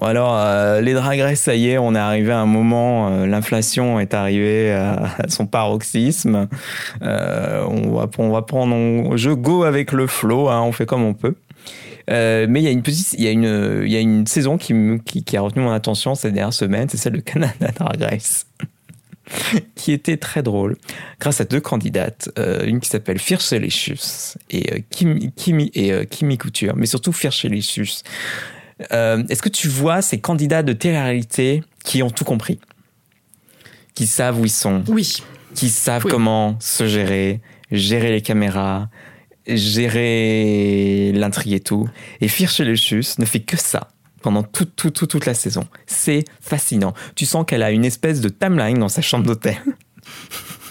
Bon alors, euh, les drag ça y est, on est arrivé à un moment, euh, l'inflation est arrivée à, son paroxysme. on, va, on va prendre, je go avec le flow, hein, on fait comme on peut. mais il y a une il y a une, saison qui, a retenu mon attention ces dernières semaines, c'est celle de Canada Drag Race. (laughs) qui était très drôle grâce à deux candidates, euh, une qui s'appelle Fircelicious et, euh, Kimi, et euh, Kimi Couture, mais surtout Fircelicious. Est-ce que tu vois ces candidats de télé-réalité qui ont tout compris? Qui savent où ils sont? Oui. Qui savent comment se gérer, gérer les caméras, gérer l'intrigue et tout. Et Fircelicious ne fait que ça pendant toute, toute, toute, la saison. C'est fascinant. Tu sens qu'elle a une espèce de timeline dans sa chambre d'hôtel. (laughs)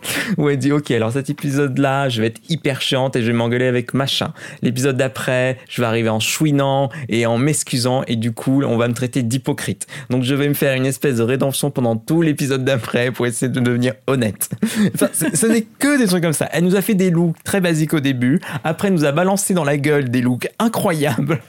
(laughs) où elle dit ok alors cet épisode là je vais être hyper chiante et je vais m'engueuler avec machin. L'épisode d'après je vais arriver en chouinant et en m'excusant et du coup on va me traiter d'hypocrite. Donc je vais me faire une espèce de rédemption pendant tout l'épisode d'après pour essayer de devenir honnête. (laughs) Enfin, ce n'est que des trucs comme ça. Elle nous a fait des looks très basiques au début. Après elle nous a balancé dans la gueule des looks incroyables.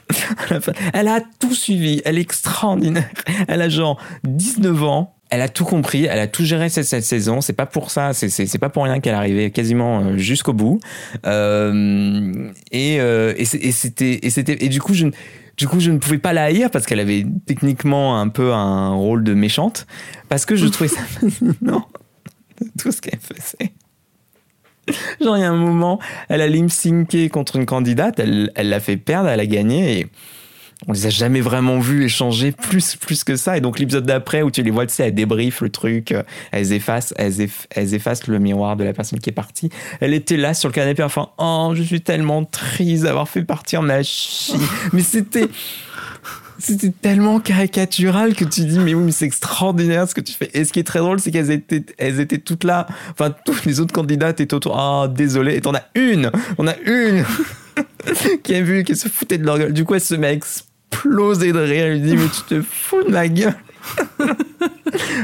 (laughs) Elle a tout suivi. Elle est extraordinaire. Elle a genre 19 ans elle a tout compris, elle a tout géré cette, saison. C'est pas pour ça, c'est pas pour rien qu'elle arrivée quasiment euh, jusqu'au bout. Euh, et, euh, et c'était et c'était et du coup je du coup je ne pouvais pas la haïr parce qu'elle avait techniquement un peu un rôle de méchante parce que je trouvais ça (laughs) fascinant tout ce qu'elle faisait. Genre il y a un moment, elle a lip contre une candidate, elle elle l'a fait perdre, elle a gagné et on les a jamais vraiment vus échanger plus plus que ça. Et donc l'épisode d'après où tu les vois tu sais elles débriefent le truc euh, elles effacent elles, effacent le miroir de la personne qui est partie. Elle était là sur le canapé enfin oh je suis tellement triste d'avoir fait partir ma chie. Mais c'était c'était tellement caricatural que tu dis mais oui mais c'est extraordinaire ce que tu fais. Et ce qui est très drôle c'est qu'elles étaient elles étaient toutes là. Enfin toutes les autres candidates étaient autour. Ah désolé. Et t'en as une on a une (laughs) qui a vu qui se foutait de leur gueule. Du coup elle se met explosé de rire. Elle lui dit, mais tu te fous de ma gueule. (laughs)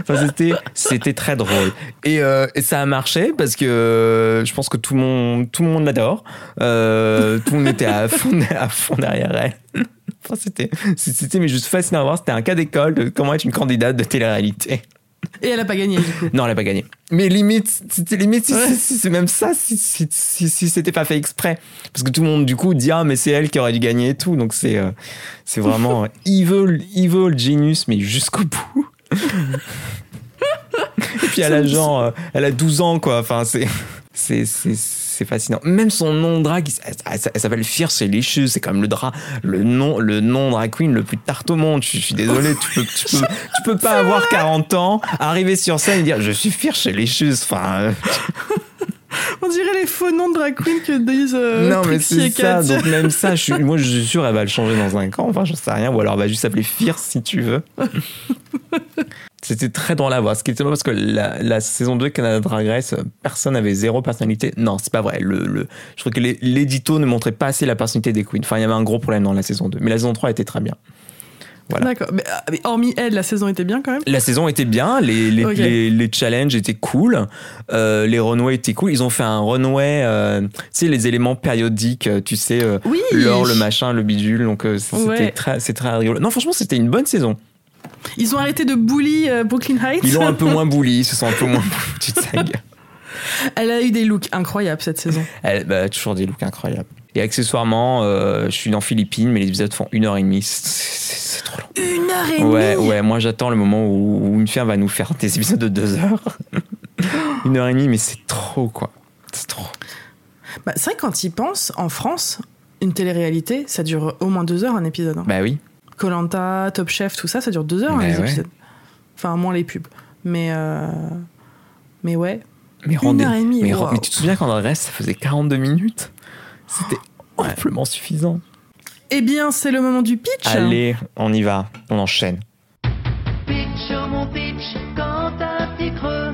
enfin, c'était, c'était très drôle. Et, euh, ça a marché parce que euh, je pense que tout le monde, tout le monde l'adore. Euh, tout le monde était à (laughs) fond, à fond derrière elle. Enfin, c'était, c'était mais juste fascinant à voir. C'était un cas d'école de comment être une candidate de télé-réalité. Et elle a pas gagné, du coup. Non, elle a pas gagné. Mais limite, c'était limite si, c'est même ça, si, si, si, c'était pas fait exprès. Parce que tout le monde, du coup, dit, ah, mais c'est elle qui aurait dû gagner et tout. Donc c'est, euh, c'est vraiment (laughs) evil, evil genius, mais jusqu'au bout. (laughs) et puis elle a genre, euh, elle a 12 ans, quoi. Enfin, c'est, c'est, c'est, fascinant. Même son nom de drag, elle, s'appelle Fierce Licious, c'est comme le drap, le nom, le nom drag queen le plus tarte au monde. Je, suis désolé, tu peux, tu peux, (laughs) tu peux pas avoir 40 ans, arriver sur scène et dire je suis Fierce Licious. Enfin. Euh, On dirait les faux noms de drag queen que disent. Euh, non, mais c'est ça. Donc, même ça, je suis, moi, je suis sûr, elle va le changer dans un camp. Enfin, j'en sais rien. Ou alors, elle va juste s'appeler Fierce si tu veux. (laughs) C'était très drôle à voir. Ce qui était parce que la, saison 2 Canada Drag Race, personne n'avait zéro personnalité. Non, c'est pas vrai. Le, je trouve que l'édito ne montrait pas assez la personnalité des queens. Enfin, il y avait un gros problème dans la saison 2. Mais la saison 3 était très bien. Voilà. D'accord. Ah, mais, hormis elle, la saison était bien quand même? La saison était bien, les, les, les, challenges étaient cool, euh, les runways étaient cool. Ils ont fait un runway, euh, tu sais, les éléments périodiques, euh, tu sais, l'or, le machin, le bidule. Donc c'était très, c'est très rigolo. Non, franchement, c'était une bonne saison. Ils ont arrêté de bully Brooklyn Heights Ils l'ont un peu (laughs) moins bully, ils se sont un peu moins (laughs) tu Elle a eu des looks incroyables cette saison. Elle bah, toujours des looks incroyables. Et accessoirement, je suis dans Philippines, mais les épisodes font une heure et demie. C'est trop long. Une heure et demie Ouais, ouais, moi j'attends le moment où, une fille va nous faire des épisodes de deux heures. (laughs) une heure et demie, mais c'est trop, quoi. C'est trop. Bah, c'est vrai, quand y pense, en France, une télé-réalité, ça dure au moins deux heures un épisode. hein. Bah oui. Colanta, Top Chef, tout ça, ça dure deux heures Bah les ouais. épisodes. Enfin, moins les pubs. Mais, euh, mais ouais. Mais, Une rendez- heure et demie, mais, wow. mais tu te souviens quand dans le reste, ça faisait 42 minutes? C'était amplement suffisant. Eh bien, c'est le moment du pitch. Allez, on y va, on enchaîne. Pitch, oh mon pitch, quand t'as un petit creux,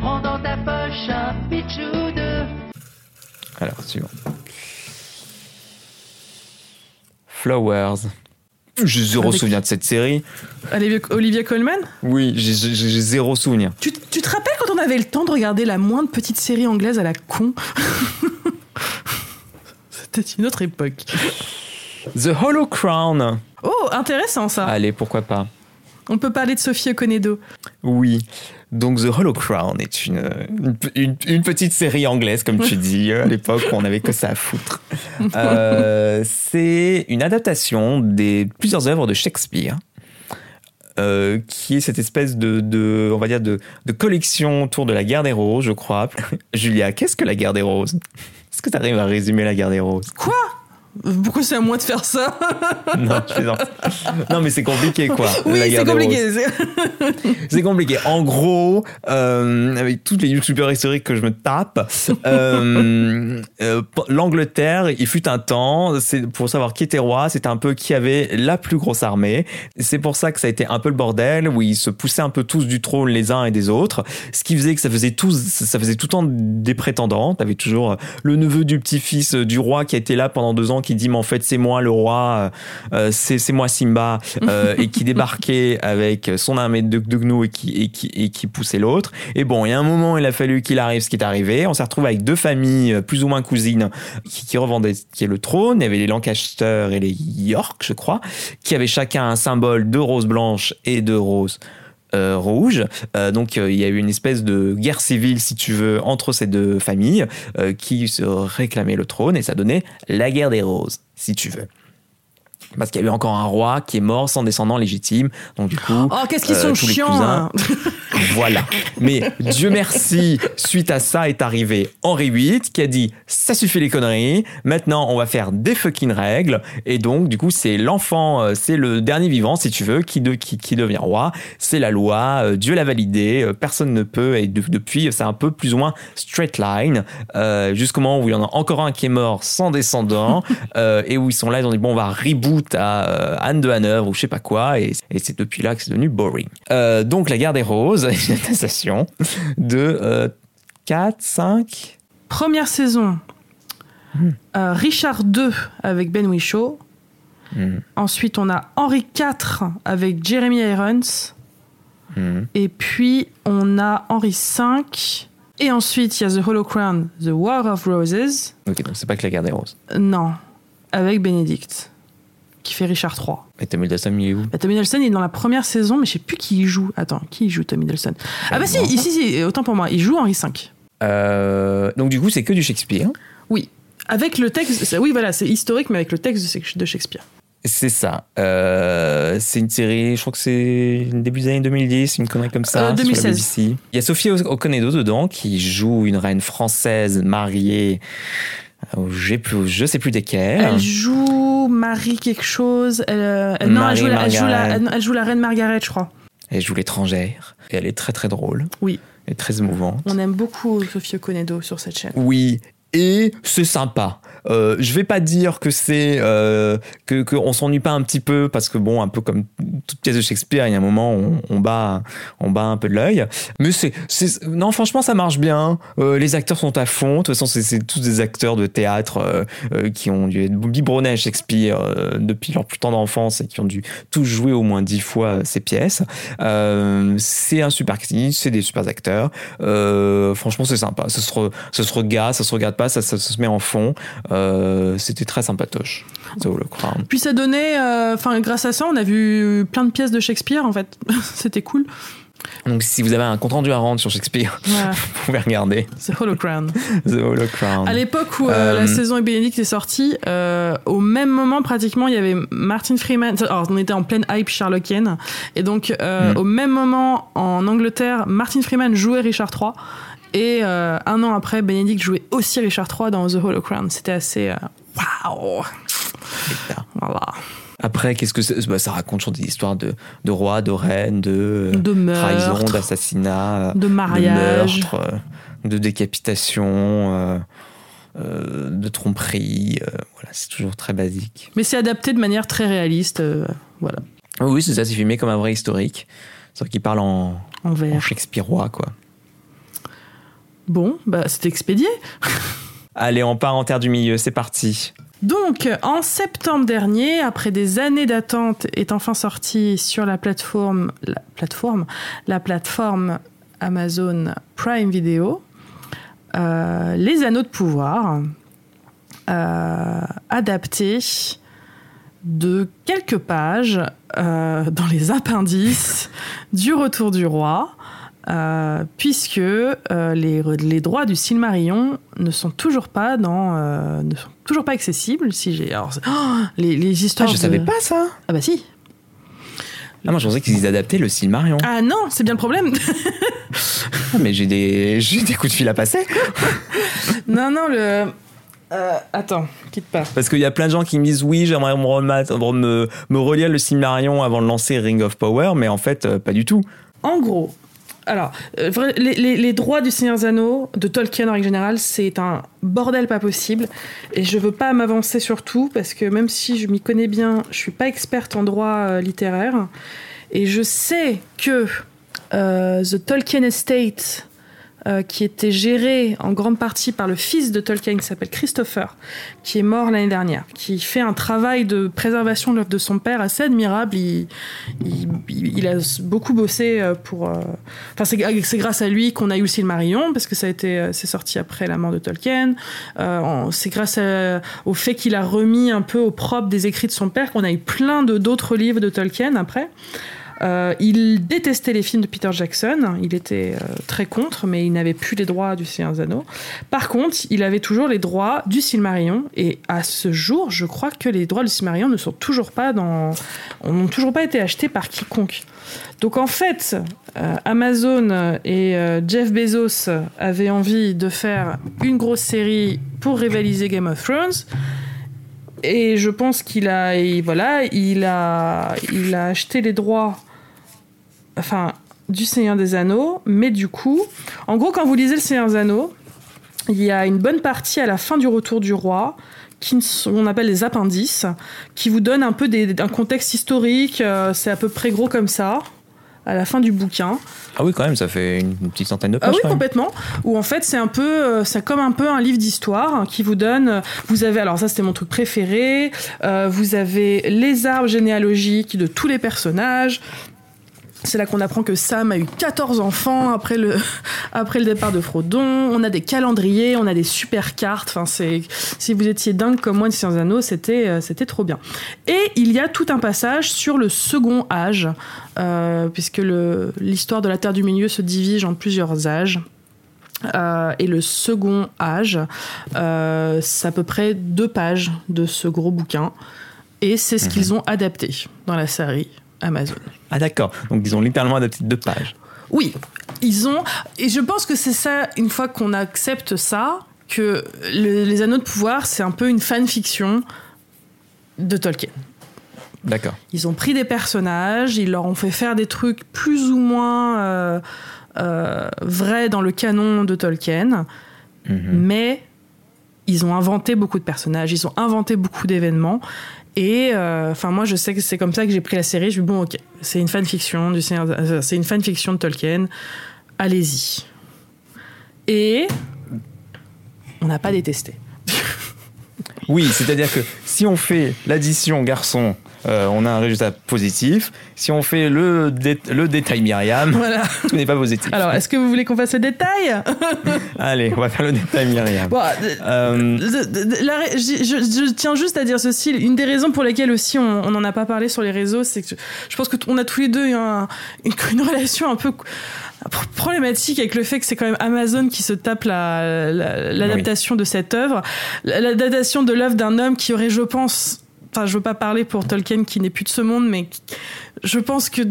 prends dans ta poche un pitch ou deux. Alors, suivant. Flowers. J'ai zéro Avec- souvenir de cette série. Olivia, Olivia Colman Oui, j'ai- zéro souvenir. tu, tu te rappelles quand on avait le temps de regarder la moindre petite série anglaise à la con (laughs) C'était une autre époque. The Hollow Crown. Oh, intéressant ça. Allez, pourquoi pas. On peut parler de Sophie Okonedo. Oui. Donc The Hollow Crown est une, une, une- une petite série anglaise, comme tu dis, à l'époque où on n'avait que ça à foutre. (laughs) Euh, c'est une adaptation des plusieurs œuvres de Shakespeare. euh, qui est cette espèce de, de on va dire de, de collection autour de la guerre des roses, je crois. Julia, qu'est-ce que la guerre des roses? Est-ce que tu arrives à résumer la guerre des roses? Quoi? Pourquoi c'est à moi de faire ça (laughs) Non, je. Non, mais c'est compliqué, quoi. Oui, c'est compliqué. (laughs) c'est- compliqué. En gros, euh, avec toutes les youtubeurs historiques que je me tape, euh, (laughs) euh, l'Angleterre, il fut un temps, c'est pour savoir qui était roi, c'était un peu qui avait la plus grosse armée. C'est pour ça que ça a été un peu le bordel, où ils se poussaient un peu tous du trône les uns et des autres, ce qui faisait que ça faisait tous, ça faisait tout le temps des prétendants. T'avais toujours le neveu du petit-fils du roi qui a été là pendant deux ans, qui dit mais en fait c'est moi le roi, euh, c'est c'est moi Simba, euh, (laughs) et qui débarquait avec son armée de, de gnous et qui, et qui, et qui poussait l'autre. Et bon, il y a un moment, il a fallu qu'il arrive ce qui est arrivé. On s'est retrouvé avec deux familles euh, plus ou moins cousines qui, qui revendiquaient le trône. Il y avait les Lancaster et les York, je crois, qui avaient chacun un symbole de rose blanche et de rose euh, rouge. Euh, donc euh, il y a eu une espèce de guerre civile, si tu veux, entre ces deux familles euh, qui se réclamaient le trône et ça donnait la guerre des roses, si tu veux. Parce qu'il y a eu encore un roi qui est mort sans descendant légitime. Donc du coup, Oh, qu'est-ce qu'ils euh, sont chiants cousins- hein. (laughs) voilà. Mais Dieu merci, suite à ça est arrivé Henri VIII qui a dit ça suffit les conneries. Maintenant on va faire des fucking règles. Et donc du coup c'est l'enfant, euh, c'est le dernier vivant si tu veux qui, de, qui, qui devient roi. C'est la loi. euh, Dieu l'a validé. euh, Personne ne peut. Et de- depuis c'est un peu plus ou moins straight line euh, jusqu'au moment où il y en a encore un qui est mort sans descendant (laughs) euh, et où ils sont là ils ont dit bon on va reboot à euh, Anne de Hanovre ou je sais pas quoi et, et c'est depuis là que c'est devenu boring. Euh, donc la guerre des roses (laughs) une adaptation de euh, 4, 5 Première saison, Hmm. euh, Richard II avec Ben Whishaw. Hmm. Ensuite, on a Henri IV avec Jeremy Irons. Hmm. Et puis, on a Henri V. Et ensuite, il y a The Hollow Crown, The War of Roses. Ok donc c'est pas que la guerre des roses. Non, avec Benedict, qui fait Richard III. Et Tom Hiddleston il est où? Bah, Tom Hiddleston il est dans la première saison, mais je sais plus qui y joue. Attends, qui y joue Tom Hiddleston? Ah bah si, ici, si, autant pour moi, il joue Henri V. Euh, Donc du coup c'est que du Shakespeare. Oui, avec le texte, oui voilà, c'est historique, mais avec le texte de- Shakespeare. C'est ça. Euh, c'est une série, je crois que c'est début des années 2010, une connerie comme ça. Euh, sur la 2016. BBC. Il y a Sophie Okonedo dedans qui joue une reine française mariée. Au- J'ai plus, je sais plus desquelles. Elle joue Marie quelque chose. Elle, euh, elle- non, elle joue, la, elle, joue la, Margaret. elle- elle joue la reine Margaret, je crois. Elle joue l'étrangère. Et elle est très très drôle. Oui. Est très émouvante. On aime beaucoup Sophie Okonedo sur cette chaîne. Oui. Et c'est sympa. Euh, je vais pas dire que c'est euh, que qu'on s'ennuie pas un petit peu parce que bon un peu comme toute pièce de Shakespeare il y a un moment on, on bat on bat un peu de l'œil. Mais c'est non franchement ça marche bien. Euh, les acteurs sont à fond. De toute façon c'est tous des acteurs de théâtre qui ont dû être biberonnés à Shakespeare depuis leur plus tendre enfance et qui ont dû tous jouer au moins dix fois ces pièces. C'est un super casting c'est des super acteurs. Franchement c'est sympa. Ça se regarde ça se regarde pas ça, ça, ça se met en fond Euh, c'était très sympatoche The Hollow Crown Puis ça donnait, euh, enfin grâce à ça, on a vu plein de pièces de Shakespeare en fait. (laughs) C'était cool. donc si vous avez un compte rendu à rendre sur Shakespeare (laughs) vous pouvez regarder c'est Hollow Crown. The Hollow Crown (laughs) À l'époque où euh, Euh, la saison et Bénédicte est sortie, euh, au même moment pratiquement, il y avait Martin Freeman. Alors on était en pleine hype Sherlockienne, et donc euh, Mm. au même moment en Angleterre, Martin Freeman jouait Richard III, et euh, un an après, Bénédicte jouait aussi Richard III dans The Hollow Crown. C'était assez euh, waouh. Voilà. Après, qu'est-ce que c'est? Bah, Ça raconte toujours des histoires de, de rois, de reines, de, De trahison, meurtre. d'assassinat, De mariage. de meurtre, euh, de décapitation, euh, euh, de tromperie. euh, voilà, c'est toujours très basique. Mais c'est adapté de manière très réaliste. euh, voilà. Oui, c'est ça, c'est filmé comme un vrai historique. Vrai qu'il parle en, En en shakespearois, quoi. Bon, bah c'est expédié. Allez, on part en terre du milieu, c'est parti. Donc, en septembre dernier, après des années d'attente, est enfin sorti sur la plateforme, la plateforme, la plateforme Amazon Prime Video, euh, Les Anneaux de pouvoir, euh, adapté de quelques pages euh, dans les appendices du Retour du Roi. Euh, puisque euh, les, les droits du Silmarillion ne sont toujours pas dans, euh, ne sont toujours pas accessibles. Si j'ai, alors, oh, les, les Ah, histoires. je de- savais pas ça Ah bah si. Ah, moi, je pensais qu'ils adaptaient le Silmarion. Ah non, c'est bien le problème. (laughs) Ah, mais j'ai des, j'ai des coups de fil à passer. (laughs) non non le. euh, attends, quitte pas. Parce qu'il y a plein de gens qui me disent oui, j'aimerais me, remettre- me, me relire le Silmarion avant de lancer Ring of Power, mais en fait, pas du tout. En gros, alors, euh, les, droits du Seigneur Anneaux, de Tolkien en règle générale, c'est un bordel pas possible. Et je veux pas m'avancer sur tout, parce que même si je m'y connais bien, je suis pas experte en droit euh, littéraire. Et je sais que euh, The Tolkien Estate, euh, qui était géré en grande partie par le fils de Tolkien, qui s'appelle Christopher, qui est mort l'année dernière, qui fait un travail de préservation de l'œuvre de son père assez admirable. Il, il, il- a beaucoup bossé euh, pour. euh, Enfin, c'est c'est grâce à lui qu'on a eu le Silmarillion, parce que ça a été, euh, c'est sorti après la mort de Tolkien. Euh, c'est grâce au fait qu'il a remis un peu au propre des écrits de son père qu'on a eu plein de d'autres livres de Tolkien après. Euh, il détestait les films de Peter Jackson, il était euh, très contre, mais il n'avait plus les droits du Seigneur des Anneaux. Par contre, il avait toujours les droits du Silmarillion, et à ce jour, je crois que les droits du Silmarillion ne sont toujours pas dans, n'ont toujours pas été achetés par quiconque. Donc en fait, euh, Amazon et Jeff Bezos avaient envie de faire une grosse série pour rivaliser Game of Thrones. Et je pense qu'il a, voilà, il a, il a acheté les droits, enfin, du Seigneur des Anneaux, mais du coup, en gros, quand vous lisez le Seigneur des Anneaux, il y a une bonne partie à la fin du Retour du Roi qui on appelle les appendices, qui vous donnent un peu des, un contexte historique. euh, c'est à peu près gros comme ça à la fin du bouquin. Ah oui, quand même, ça fait une, petite centaine de Ah pages. oui, quand même. complètement. Où en fait, c'est un peu, euh, c'est comme un peu un livre d'histoire hein, qui vous donne. euh, Vous avez, alors ça, c'était mon truc préféré. euh, vous avez les arbres généalogiques de tous les personnages. C'est là qu'on apprend que Sam a eu 14 enfants après le, (laughs) après le départ de Frodon. On a des calendriers, on a des super cartes. Enfin, c'est, si vous étiez dingue comme moi de Sciences Anneaux, c'était, euh, c'était trop bien. Et il y a tout un passage sur le second âge, euh, puisque le, l'histoire de la Terre du Milieu se divise en plusieurs âges. Euh, et le second âge, euh, c'est à peu près deux pages de ce gros bouquin. Et c'est ce qu'ils ont adapté dans la série Amazon. Ah d'accord, donc ils ont littéralement adapté deux pages. Oui, ils ont. Et je pense que c'est ça, une fois qu'on accepte ça, que le- les Anneaux de pouvoir, c'est un peu une fanfiction de Tolkien. D'accord. Ils ont pris des personnages, ils leur ont fait faire des trucs plus ou moins euh, euh, vrais dans le canon de Tolkien, Mhm. mais ils ont inventé beaucoup de personnages, ils ont inventé beaucoup d'événements. Et euh, enfin, moi, je sais que c'est comme ça que j'ai pris la série. Je me bon, ok, c'est une fanfiction du c'est une fanfiction de Tolkien. Allez-y. Et on n'a pas détesté. Oui, c'est-à-dire que si on fait l'addition garçon, euh, on a un résultat positif. Si on fait le, dé- le détail Myriam, Voilà. (laughs) tout n'est pas positif. Alors, est-ce que vous voulez qu'on fasse le détail (laughs) Allez, on va faire le détail Myriam. Bon, Euh, la je, je- je tiens juste à dire ceci. Une des raisons pour lesquelles aussi on n'en a pas parlé sur les réseaux, c'est que je, je pense qu'on a tous les deux un- une, (laughs) une relation un peu problématique avec le fait que c'est quand même Amazon qui se tape la- la- l'adaptation de cette œuvre. La- L'adaptation de l'œuvre d'un homme qui aurait, je pense, enfin, je veux pas parler pour Tolkien qui n'est plus de ce monde, mais je pense que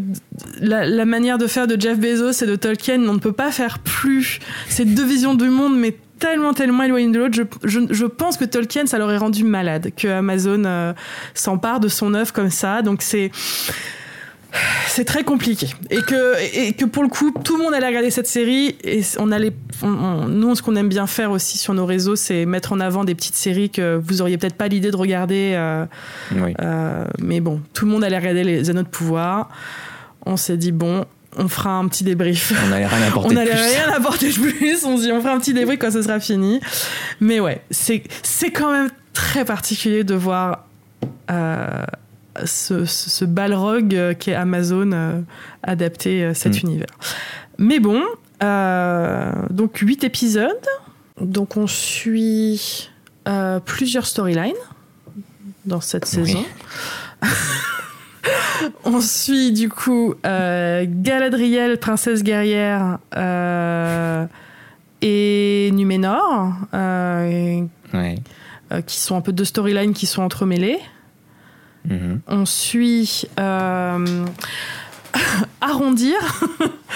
la, manière de faire de Jeff Bezos et de Tolkien, on ne peut pas faire plus. C'est deux visions du monde, mais tellement, tellement éloignés de l'autre. Je pense que Tolkien, ça l'aurait rendu malade que Amazon euh, s'empare de son œuvre comme ça. Donc c'est c'est très compliqué et que et que pour le coup tout le monde allait regarder cette série et on allait on- on- nous ce qu'on aime bien faire aussi sur nos réseaux c'est mettre en avant des petites séries que vous auriez peut-être pas l'idée de regarder euh, Oui. euh, mais bon tout le monde allait regarder les anneaux de pouvoir on s'est dit bon on fera un petit débrief On n'allait rien apporter (laughs) on de n'allait plus. rien apporter de plus. On se dit, on fera un petit débrief quand ce sera fini. Mais ouais, c'est c'est quand même très particulier de voir euh, ce, ce, ce balrog euh, qu'est Amazon euh, adapter euh, cet Mm. univers. Mais bon, euh, donc 8 épisodes. Donc on suit plusieurs storylines dans cette Oui. saison. (laughs) On suit du coup Galadriel, princesse guerrière, et Numénor, Ouais. qui sont un peu deux storylines qui sont entremêlées. On suit euh, (laughs) Arrondir.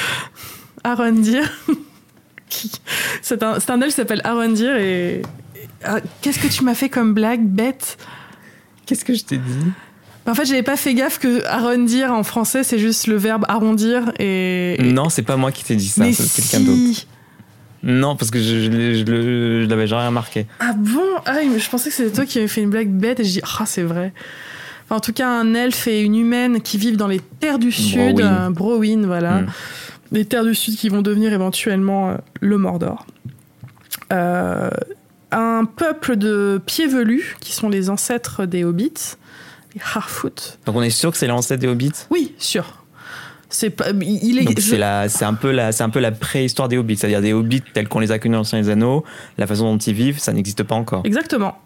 (laughs) Arrondir. (laughs) C'est un, c'est un elfe qui s'appelle Arrondir et. ah, Qu'est-ce que tu m'as fait comme blague bête? Qu'est-ce que je t'ai dit? En fait, j'avais pas fait gaffe que arrondir en français, c'est juste le verbe arrondir et. Non, c'est pas moi qui t'ai dit ça, c'est si. quelqu'un d'autre. Non, parce que je, je, l'avais jamais remarqué. Ah bon? Ah je pensais que c'était toi qui avais fait une blague bête et je dis ah c'est vrai. Enfin, en tout cas, un elfe et une humaine qui vivent dans les terres du sud, Browin. euh, Browin, voilà, Mm. les terres du sud qui vont devenir éventuellement euh, le Mordor. Euh, un peuple de pieds velus qui sont les ancêtres des hobbits, les Harfoot. Donc on est sûr que c'est l'ancêtre des Hobbits? Oui, sûr. C'est pas, il est. Donc je- c'est la, c'est un peu la, c'est un peu la préhistoire des Hobbits, c'est-à-dire des Hobbits tels qu'on les a connus dans Anciens des Anneaux, la façon dont ils vivent, ça n'existe pas encore. Exactement.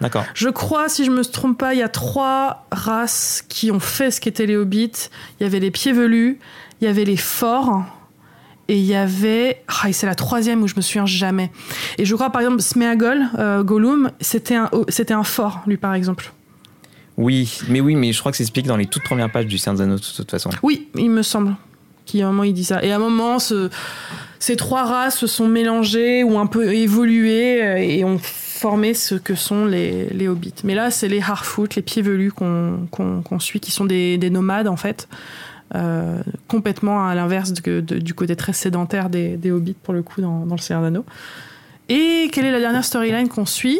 D'accord. Je crois, si je me trompe pas, il y a trois races qui ont fait ce qu'étaient les hobbits. Il y avait les pieds velus, il y avait les forts, et il y avait. Ah, c'est la troisième où je me souviens jamais. Et je crois, par exemple, Smeagol, euh, Gollum, c'était un, oh, c'était un fort, lui, par exemple. Oui, mais oui, mais je crois que c'est expliqué dans les toutes premières pages du Seigneur des Anneaux de toute façon. Oui, il me semble qu'à un moment il dit ça. Et à un moment, ce- ces trois races se sont mélangées ou un peu évoluées euh, et ont formé ce que sont les, les hobbits. Mais là, c'est les Harfoot, les pieds velus qu'on suit, qui sont des, des nomades en fait. Euh, complètement à l'inverse du côté très sédentaire des, des hobbits pour le coup dans, dans le Seigneur d'Anneaux. Et quelle est la dernière storyline qu'on suit?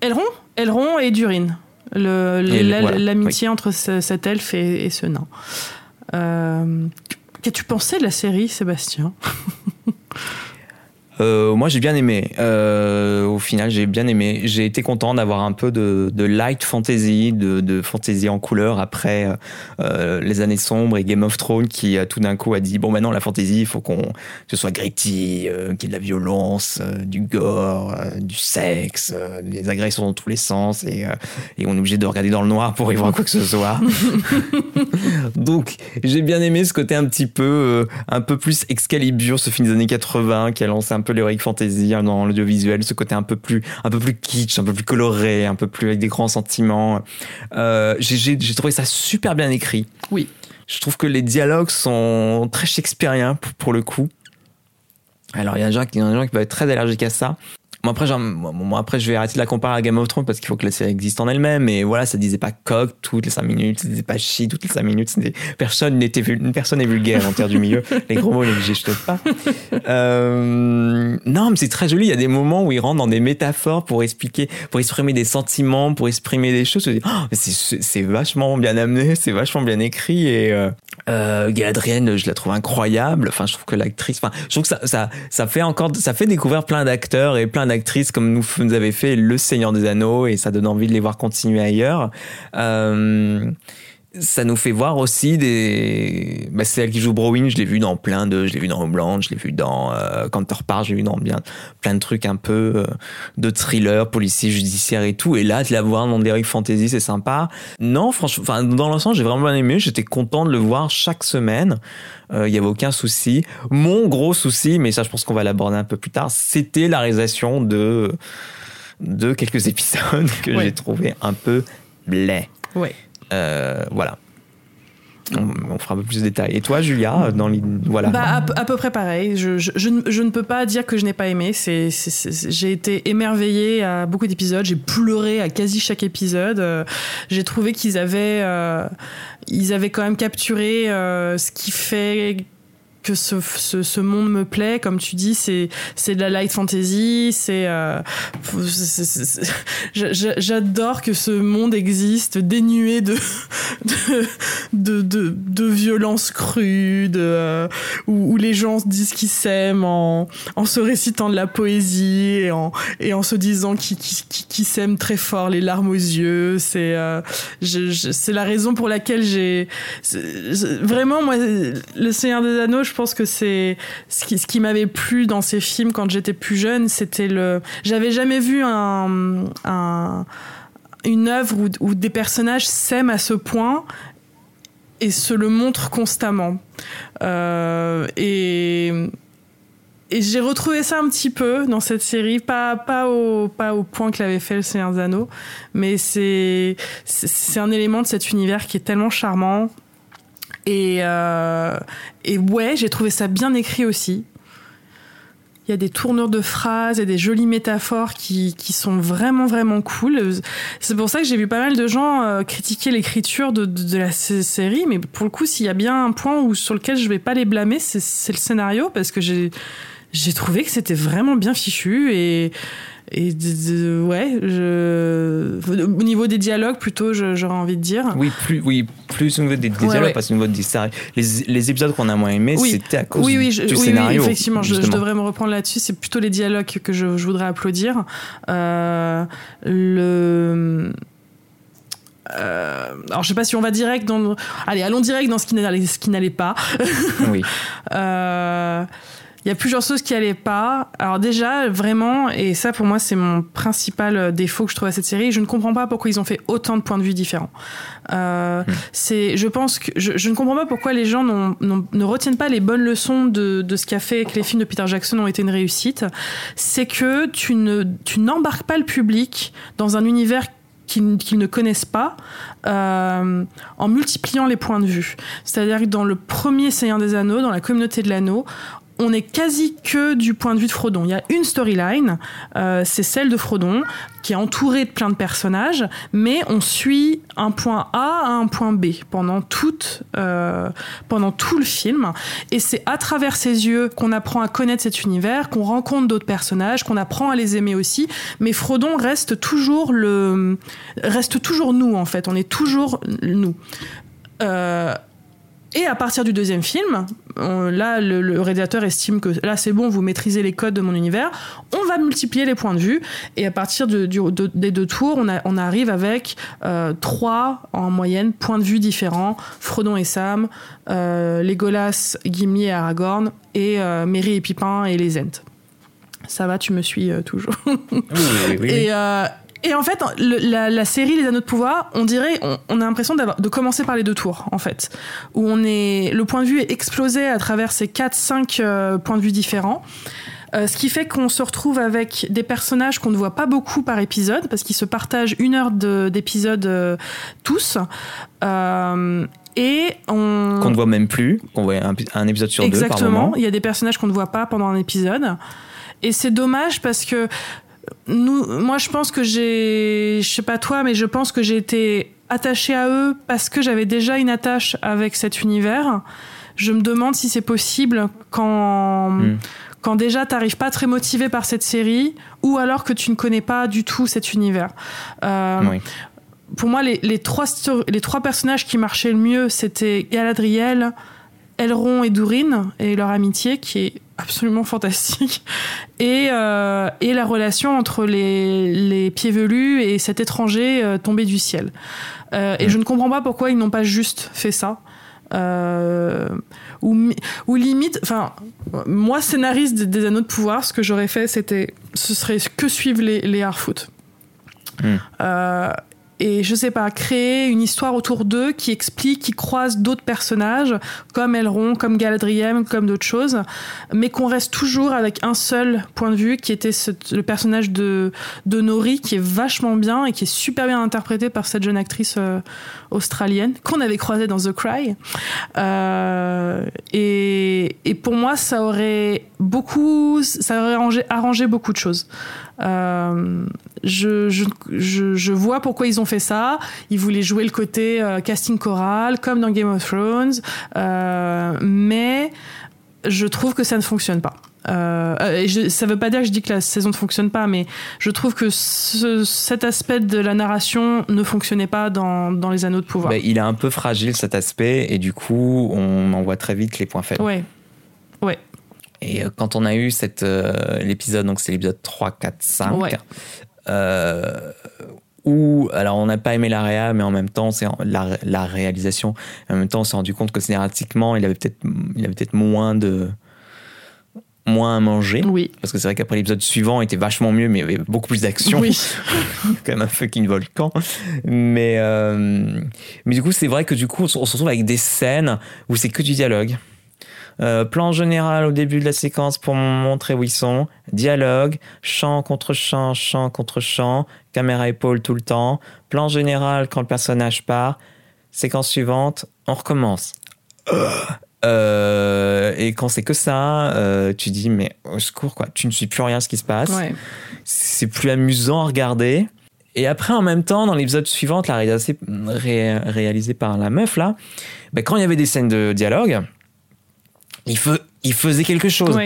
Elrond Elrond et Durin. Voilà, L'amitié entre ce- cet elfe et, et ce nain. Euh, Qu'as-tu pensé de la série, Sébastien? (laughs) Euh, moi, j'ai bien aimé. Euh, au final, j'ai bien aimé. J'ai été content d'avoir un peu de, de light fantasy, de, de fantasy en couleur après euh, les années sombres et Game of Thrones qui tout d'un coup a dit bon maintenant la fantasy, il faut qu'on que ce soit gritty, qu'il y ait de la violence, du gore, du sexe, des agressions dans tous les sens et, et on est obligé de regarder dans le noir pour y voir quoi que ce soit. (laughs) Donc j'ai bien aimé ce côté un petit peu un peu plus Excalibur, ce film des années 80 qui a lancé un peu l'heroic fantasy hein, dans l'audiovisuel, ce côté un peu plus un peu plus kitsch, un peu plus coloré, un peu plus avec des grands sentiments. Euh, j'ai- trouvé ça super bien écrit. Oui. Je trouve que les dialogues sont très shakespeariens pour, pour le coup. Alors il y a des gens qui peuvent être très allergiques à ça. Moi après, j'en- moi, après, je vais arrêter de la comparer à Game of Thrones parce qu'il faut que la série existe en elle-même. Mais voilà, ça disait pas coq toutes les 5 minutes, ça disait pas chi toutes les 5 minutes. Personne n'était personne n'est vulgaire en terre du milieu. (laughs) Les gros mots, les je pas. Euh, non, mais c'est très joli. Il y a des moments où il rentre dans des métaphores pour expliquer, pour exprimer des sentiments, pour exprimer des choses. Oh, c'est vachement bien amené, c'est vachement bien écrit et euh, euh, Galadriel, je la trouve incroyable. Enfin, je trouve que l'actrice, enfin, je trouve que ça, ça, ça fait encore, ça fait découvrir plein d'acteurs et plein d'actrices comme nous, nous avait fait Le Seigneur des Anneaux et ça donne envie de les voir continuer ailleurs. Euh, ça nous fait voir aussi des. Bah, c'est elle qui joue Browin, je l'ai vu dans plein de. Je l'ai vu dans Homeland, je l'ai vu dans euh, Counterpart, je l'ai vu dans bien, plein de trucs un peu euh, de thriller, policier, judiciaire et tout. Et là, de la voir dans Derrick Fantasy, c'est sympa. Non, franchement, enfin, dans l'ensemble, j'ai vraiment bien aimé. J'étais content de le voir chaque semaine. Il y avait aucun souci. Mon gros souci, mais ça, je pense qu'on va l'aborder un peu plus tard, c'était la réalisation de de quelques (laughs) épisodes que Ouais. j'ai trouvé un peu blais. Ouais. Euh, voilà. on, fera un peu plus de détails. Et toi, Julia, dans voilà. Bah, à, peu- près pareil. Je, je, ne- je ne peux pas dire que je n'ai pas aimé. C'est, j'ai été émerveillée à beaucoup d'épisodes. J'ai pleuré à quasi chaque épisode. Euh, j'ai trouvé qu'ils avaient, euh, ils avaient quand même capturé ce qui fait que ce, ce, ce monde me plaît, comme tu dis, c'est c'est de la light fantasy, c'est euh, j'adore que ce monde existe dénué de de de, de, violence crue, de euh, où, où les gens se disent qu'ils s'aiment en en se récitant de la poésie et en et en se disant qu'ils qu'ils- qu'ils- qu'ils s'aiment très fort, les larmes aux yeux. C'est euh, c'est la raison pour laquelle j'ai vraiment moi le Seigneur des Anneaux je pense que c'est ce qui, m'avait plu dans ces films quand j'étais plus jeune c'était le j'avais jamais vu un, un- une œuvre où, des personnages s'aiment à ce point et se le montrent constamment Euh, et j'ai retrouvé ça un petit peu dans cette série, pas, au, point que l'avait fait le Seigneur des Anneaux, mais c'est un élément de cet univers qui est tellement charmant. Et, euh, et ouais, j'ai trouvé ça bien écrit aussi. Il y a des tournures de phrases et des jolies métaphores qui, qui sont vraiment, vraiment cool. C'est pour ça que j'ai vu pas mal de gens euh, critiquer l'écriture de, de, de la sé- série, mais pour le coup, s'il y a bien un point où, sur lequel je vais pas les blâmer, c'est le scénario, parce que j'ai trouvé que c'était vraiment bien fichu et et ouais je au niveau des dialogues plutôt j'aurais envie de dire Oui, plus, oui, plus au niveau des, des Ouais, dialogues, ouais. parce qu'au niveau des les, les épisodes qu'on a moins aimés, Oui. c'était à cause oui, oui, je- du scénario. effectivement, je, devrais me reprendre là-dessus. C'est plutôt les dialogues que je, je voudrais applaudir. Euh, le. euh, alors, je sais pas si on va direct dans. Allez, allons direct dans ce qui n'allait, ce qui n'allait pas. Oui. (laughs) Euh, Il y a plusieurs choses qui allaient pas. Alors déjà, vraiment, et ça pour moi c'est mon principal euh, défaut que je trouve à cette série, je ne comprends pas pourquoi ils ont fait autant de points de vue différents. Euh, C'est, je pense que je, je ne comprends pas pourquoi les gens n'ont- n'ont- ne retiennent pas les bonnes leçons de, de ce qu'a fait que les films de Peter Jackson ont été une réussite. C'est que tu ne, tu n'embarques pas le public dans un univers qu'ils qu'ils ne connaissent pas euh, en multipliant les points de vue. C'est-à-dire que dans le premier Seigneur des Anneaux, dans la communauté de l'anneau, on est quasi que du point de vue de Frodon. Il y a une storyline, euh, c'est celle de Frodon, qui est entourée de plein de personnages, mais on suit un point A à un point B pendant, euh, pendant tout le film. Et c'est à travers ses yeux qu'on apprend à connaître cet univers, qu'on rencontre d'autres personnages, qu'on apprend à les aimer aussi. Mais Frodon reste toujours le, reste toujours nous en fait. On est toujours nous. Euh, et à partir du deuxième film, on- là, le, le réalisateur estime que là, c'est bon, vous maîtrisez les codes de mon univers. On va multiplier les points de vue. Et à partir de- du- de- des deux tours, on, a- on arrive avec euh, trois, en moyenne, points de vue différents. Frodon et Sam, euh, Legolas, Gimli et Aragorn, et euh, Merry et Pipin et les Ents. Ça va, tu me suis euh, toujours. Oui, oui, oui, oui. (laughs) Et, euh, et en fait, le- la, la série Les Anneaux de Pouvoir, on dirait, on, on a l'impression de commencer par les deux tours, en fait. Où on est, le point de vue est explosé à travers ces 4-5 euh, points de vue différents. Euh, ce qui fait qu'on se retrouve avec des personnages qu'on ne voit pas beaucoup par épisode, parce qu'ils se partagent une heure de- d'épisode euh, tous. Et on... Qu'on ne voit même plus, qu'on voit un, un épisode sur deux par Exactement. moment. Il y a des personnages qu'on ne voit pas pendant un épisode. Et c'est dommage parce que nous, moi, je pense que j'ai, je sais pas toi, mais je pense que j'ai été attachée à eux parce que j'avais déjà une attache avec cet univers. Je me demande si c'est possible quand, Mm. quand déjà t'arrives pas très motivé par cette série ou alors que tu ne connais pas du tout cet univers. Euh, Oui. pour moi, les, les trois, les trois personnages qui marchaient le mieux, c'était Galadriel, Elrond et Durin, et leur amitié qui est absolument fantastique, (laughs) et, euh, et la relation entre les, les pieds velus et cet étranger euh, tombé du ciel. Euh, et je ne comprends pas pourquoi ils n'ont pas juste fait ça. Ou, ou limite, enfin, moi scénariste des, des Anneaux de Pouvoir, ce que j'aurais fait, c'était, ce serait que suivre les, les Harfoot. Euh, et je sais pas, créer une histoire autour d'eux qui explique, qui croise d'autres personnages, comme Elrond, comme Galadriel, comme d'autres choses, mais qu'on reste toujours avec un seul point de vue, qui était le personnage de, de Nori, qui est vachement bien et qui est super bien interprété par cette jeune actrice euh, australienne qu'on avait croisée dans The Cry. Euh, et, pour moi, ça aurait beaucoup, ça aurait arrangé beaucoup de choses. Euh, je, je, je, je vois pourquoi ils ont fait ça. Ils voulaient jouer le côté euh, casting choral, comme dans Game of Thrones, euh, mais je trouve que ça ne fonctionne pas. Et je, ça veut pas dire que je dis que la saison ne fonctionne pas, mais je trouve que ce- cet aspect de la narration ne fonctionnait pas dans, dans les Anneaux de pouvoir. Bah, il est un peu fragile cet aspect et du coup on en voit très vite les points faibles. Ouais, Et euh, quand on a eu cette euh, l'épisode, donc c'est l'épisode 3, 4, 5, Ouais. euh, où, alors on n'a pas aimé la réa, mais en même temps, c'est la, la réalisation, en même temps on s'est rendu compte que scénaristiquement, il avait peut-être peut-être moins de moins à manger. oui, Parce que c'est vrai qu'après l'épisode suivant il était vachement mieux, mais il y avait beaucoup plus d'action. oui, (laughs) même un fucking volcan. Mais, euh, mais du coup, c'est vrai que du coup, on se retrouve avec des scènes où c'est que du dialogue. Euh, plan général au début de la séquence pour montrer où ils sont. Dialogue, chant contre chant, chant contre chant, caméra épaule tout le temps. Plan général quand le personnage part. Séquence suivante, on recommence. Euh, et quand c'est que ça, euh, tu dis mais au secours quoi, tu ne suis plus rien à ce qui se passe ouais. c'est plus amusant à regarder. Et après, en même temps, dans l'épisode suivant, la réalisée, ré- réalisée par la meuf, là, bah, quand il y avait des scènes de dialogue, il, il faisait quelque chose.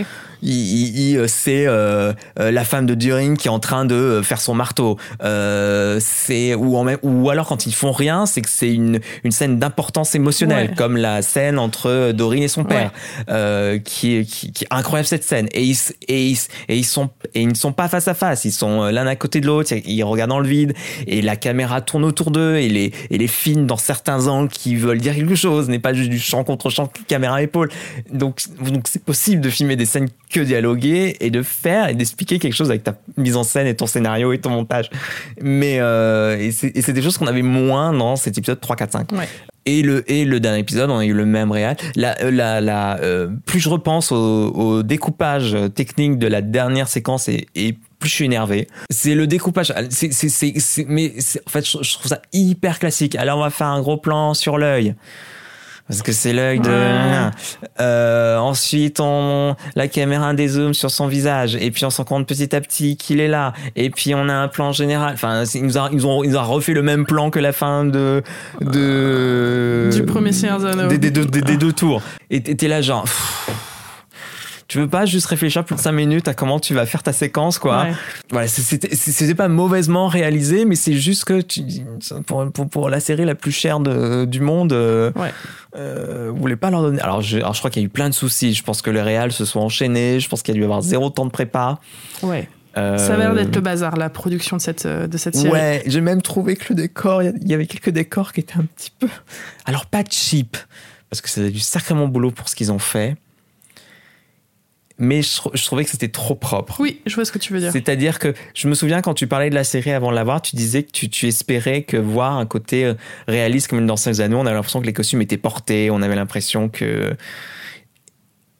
Il, il- il, euh, c'est euh, euh, la femme de Durin qui est en train de euh, faire son marteau. Euh, c'est ou, en même- ou alors quand ils font rien, c'est que c'est une, une scène d'importance émotionnelle, Ouais. comme la scène entre Dorine et son père, euh, qui, est- qui, qui est incroyable cette scène. Et ils, et ils, et ils sont et ils ne sont pas face à face, ils sont l'un à côté de l'autre, ils regardent dans le vide et la caméra tourne autour d'eux et les et les films dans certains angles qui veulent dire quelque chose, n'est pas juste du champ contre champ, caméra épaule. Donc donc c'est possible de filmer des scènes que dialoguer et de faire et d'expliquer quelque chose avec ta mise en scène et ton scénario et ton montage. Mais euh, et c'est des choses qu'on avait moins dans cet épisode 3, 4, 5. Ouais. Et le, et le dernier épisode, on a eu le même réal. La, euh, la, la, euh, plus je repense au, au découpage technique de la dernière séquence et, et plus je suis énervé. C'est le découpage. C'est, c'est, c'est, c'est- mais en fait, je, je trouve ça hyper classique. Alors, on va faire un gros plan sur l'œil. Parce que c'est l'œil de. Ouais. Euh, ensuite, on la caméra dézoome sur son visage et puis on se rend compte petit à petit qu'il est là. Et puis on a un plan général. Enfin, ils nous, a, ils, ont, ils nous ont refait le même plan que la fin de de Du premier Seigneur des des, deux, des- des deux tours. Et t'es t'es là genre. pff, Tu veux pas juste réfléchir plus de 5 minutes à comment tu vas faire ta séquence, quoi. Ouais. Voilà, c'est- c'était pas mauvaisement réalisé, mais c'est juste que tu, pour, pour, pour la série la plus chère de- du monde, euh, Ouais. euh, vous voulez pas leur donner. Alors je, alors, je crois qu'il y a eu plein de soucis. Je pense que les réals se sont enchaînés. Je pense qu'il y a dû y avoir zéro temps de prépa. Ouais. Euh, Ça avait l'air d'être le bazar, la production de cette, euh, de cette série. Ouais, j'ai même trouvé que le décor, il y a- avait quelques décors qui étaient un petit peu. Alors, pas cheap, parce que c'était du sacrément boulot pour ce qu'ils ont fait. Mais je, trou- je trouvais que c'était trop propre. Oui, je vois ce que tu veux dire. C'est-à-dire que je me souviens quand tu parlais de la série avant de la voir, tu disais que tu, tu espérais que voir un côté euh, réaliste comme une dans les anneaux, on avait l'impression que les costumes étaient portés, on avait l'impression que.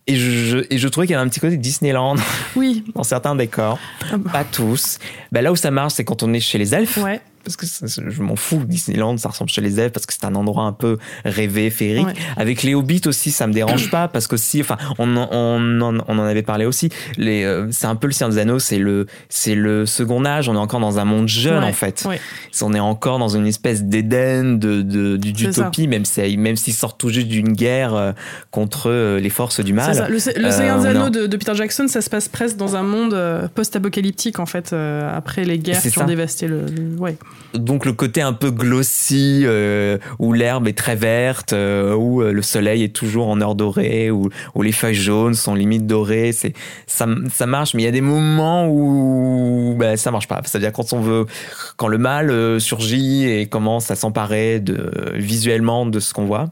Et je, et je trouvais qu'il y avait un petit côté Disneyland Oui. (laughs) dans certains décors, Ah bah. pas tous. Ben là où ça marche, c'est quand on est chez les elfes Ouais. Parce que je m'en fous. Disneyland, ça ressemble chez les elfes parce que c'est un endroit un peu rêvé, féerique. Ouais. Avec les hobbits aussi, ça me dérange pas parce que si, enfin, on, en- on, en- on en avait parlé aussi. Les, euh, c'est un peu le Seigneur des Anneaux, c'est le, c'est le second âge. On est encore dans un monde jeune Ouais. en fait. Ouais. On est encore dans une espèce d'Éden, de, d'utopie, même si, même s'ils sortent tout juste d'une guerre euh, contre euh, les forces du mal. Ça. Le, le Seigneur des. Anneaux de, de Peter Jackson, ça se passe presque dans un monde post-apocalyptique, en fait, euh, après les guerres qui ça. ont dévasté le. le- ouais. Donc le côté un peu glossy euh, où l'herbe est très verte euh, où euh, le soleil est toujours en heure dorée où, où les feuilles jaunes sont limite dorées c'est ça, ça marche mais il y a des moments où ben, ça marche pas c'est à dire quand on veut quand le mal euh, surgit et commence à s'emparer de visuellement de ce qu'on voit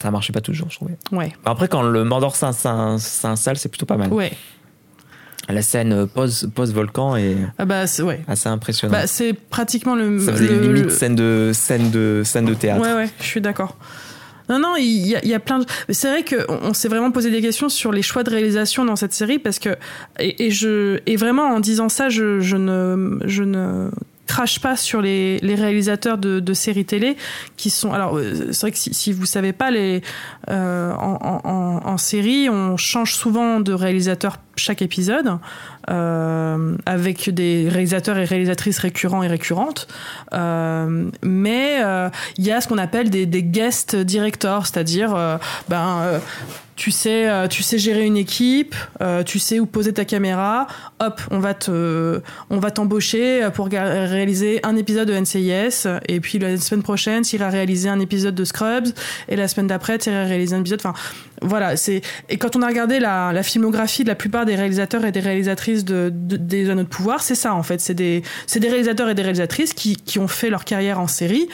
ça marchait pas toujours je trouvais Ouais. après quand le Mordor s'in- s'in- s'installe c'est plutôt pas mal Ouais. La scène euh, post, post-volcan est Ah bah, ouais. assez impressionnante. Bah, c'est pratiquement le. ça faisait le- limite le- scène de, scène, de, scène de théâtre. Ouais, ouais, je suis d'accord. Non, non, il y a, il y a plein de. C'est vrai qu'on on s'est vraiment posé des questions sur les choix de réalisation dans cette série parce que. Et, et je, et vraiment, en disant ça, je, je ne. Je ne crache pas sur les, les réalisateurs de, séries télé qui sont alors euh, c'est vrai que si, si vous savez pas les euh, en, série on change souvent de réalisateur chaque épisode euh, avec des réalisateurs et réalisatrices récurrents et récurrentes. Mais il y a ce qu'on appelle des, des guest directors, c'est-à-dire ben tu sais, euh, tu sais gérer une équipe, euh, tu sais où poser ta caméra. Hop, on va te, on va t'embaucher pour ga- réaliser un épisode de NCIS, et puis la semaine prochaine, tu iras réaliser un épisode de Scrubs, et la semaine d'après, tu iras réaliser un épisode. Enfin, voilà. C'est et quand on a regardé la, filmographie de la plupart des réalisateurs et des réalisatrices de, de- des Anneaux de pouvoir, c'est ça en fait. C'est des, c'est des réalisateurs et des réalisatrices qui, qui ont fait leur carrière en série,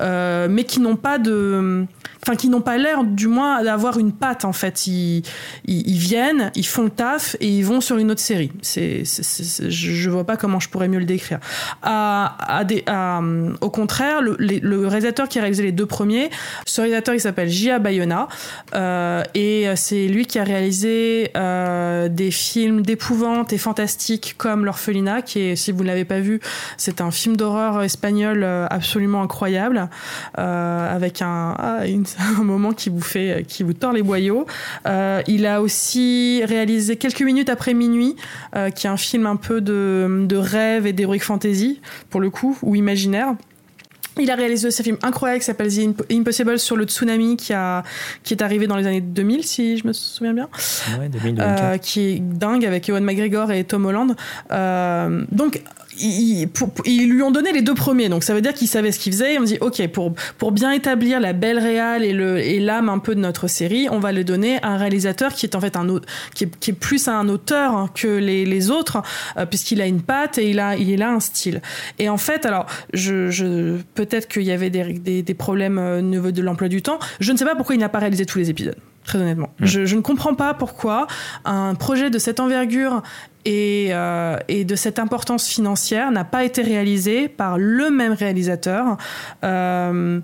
euh, mais qui n'ont pas de enfin qui n'ont pas l'air du moins d'avoir une patte en fait ils, ils, viennent ils font le taf et ils vont sur une autre série c'est, je vois pas comment je pourrais mieux le décrire à, à des, à, euh, au contraire le réalisateur qui a réalisé les deux premiers ce réalisateur il s'appelle Gia Bayona euh, et c'est lui qui a réalisé euh, des films d'épouvante et fantastiques comme l'orphelinat qui est si vous ne l'avez pas vu c'est un film d'horreur espagnol euh, absolument incroyable euh, avec un, ah, (laughs) un moment qui vous fait, qui vous tord les boyaux. Euh, il a aussi réalisé quelques minutes après minuit, euh, qui est un film un peu de, de rêve et d'heroic fantasy pour le coup ou imaginaire. Il a réalisé aussi un film incroyable qui s'appelle The Imp- Impossible sur le tsunami qui, a, qui est arrivé dans les années 2000, si je me souviens bien Ouais, 2000, 2004. euh, qui est dingue avec Ewan McGregor et Tom Holland. Euh, donc ils, lui ont donné les deux premiers, donc ça veut dire qu'ils savaient ce qu'ils faisaient. Et on dit ok pour pour bien établir la belle réale et l'âme un peu de notre série, on va le donner à un réalisateur qui est en fait un qui est, qui est plus un auteur que les, les autres, euh, puisqu'il a une patte et il a il a un style. Et en fait alors je, peut-être qu'il y avait des, des, problèmes euh, au niveau de l'emploi du temps. Je ne sais pas pourquoi il n'a pas réalisé tous les épisodes. Très honnêtement, je, je ne comprends pas pourquoi un projet de cette envergure et, euh, et de cette importance financière n'a pas été réalisé par le même réalisateur. euh,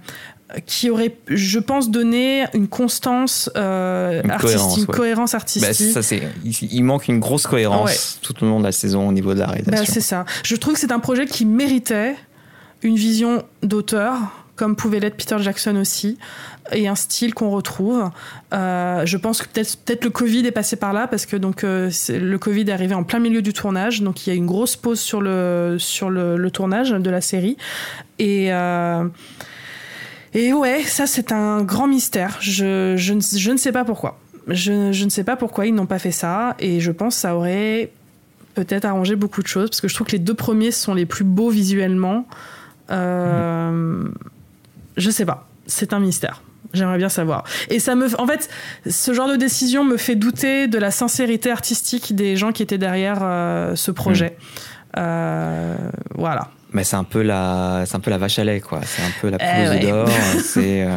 qui aurait, je pense, donné une constance euh, Une artistique, cohérence, une cohérence Bah, artistique. ça, c'est, il, il manque une grosse cohérence tout au long de la saison au niveau de la Bah, réalisation. c'est ça. Je trouve que c'est un projet qui méritait une vision d'auteur, comme pouvait l'être Peter Jackson aussi, et un style qu'on retrouve. Euh, je pense que peut-être peut-être le Covid est passé par là parce que donc euh, le Covid est arrivé en plein milieu du tournage, donc il y a une grosse pause sur le sur le, tournage de la série et euh, et ouais, ça c'est un grand mystère. Je, je, ne, je ne sais pas pourquoi. Je, je ne sais pas pourquoi ils n'ont pas fait ça et je pense que ça aurait peut-être arrangé beaucoup de choses parce que je trouve que les deux premiers sont les plus beaux visuellement. Euh, Je sais pas, c'est un mystère. J'aimerais bien savoir. Et ça me, en fait, ce genre de décision me fait douter de la sincérité artistique des gens qui étaient derrière euh, ce projet. Euh, voilà. Mais c'est un peu la, c'est un peu la vache à lait, quoi. C'est un peu la Eh poule ouais. d'or. (laughs) c'est, euh,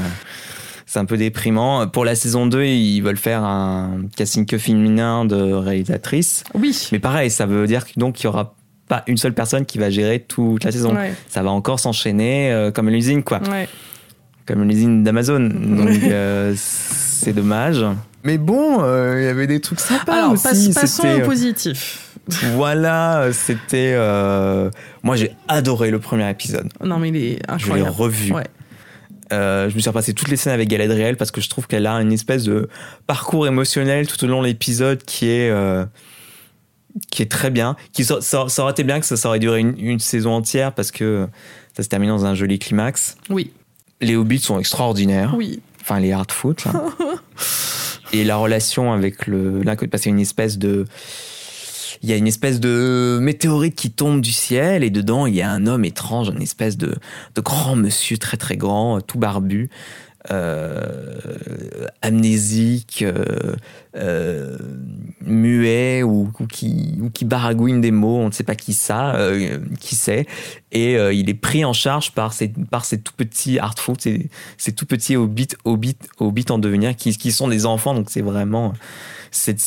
c'est un peu déprimant. Pour la saison 2, ils veulent faire un casting que féminin de réalisatrice. Oui. Mais pareil, ça veut dire donc qu'il y aura pas une seule personne qui va gérer toute la saison. Ouais. Ça va encore s'enchaîner euh, comme une usine, quoi. Ouais. Comme une usine d'Amazon. Donc euh, c'est dommage. Mais bon, euh, il y avait des trucs sympas Alors, aussi. passons C'était, au euh, positif. (laughs) Voilà, euh, c'était. euh, Moi, j'ai adoré le premier épisode. Non, mais il est Je l'ai revu. Ouais. Euh, je me suis repassé toutes les scènes avec Galadriel parce que je trouve qu'elle a une espèce de parcours émotionnel tout au long de l'épisode qui est euh, qui est très bien. Qui ça, ça- ça aurait été bien que ça, ça aurait duré une, une saison entière parce que ça se termine dans un joli climax. Oui. Les hobbits sont extraordinaires. Oui. Enfin, les hardfoot. (laughs) Et la relation avec le là, parce qu'il y a une espèce de il y a une espèce de météorite qui tombe du ciel et dedans il y a un homme étrange, une espèce de, de grand monsieur très très grand, tout barbu, euh, amnésique, euh, euh, muet ou, qui, ou qui baragouine des mots, on ne sait pas qui ça, qui c'est, et il est pris en charge par ces, par tout petits artful, ces, ces tout petits hobbits, hobbits, hobbits en devenir qui, sont des enfants, donc c'est vraiment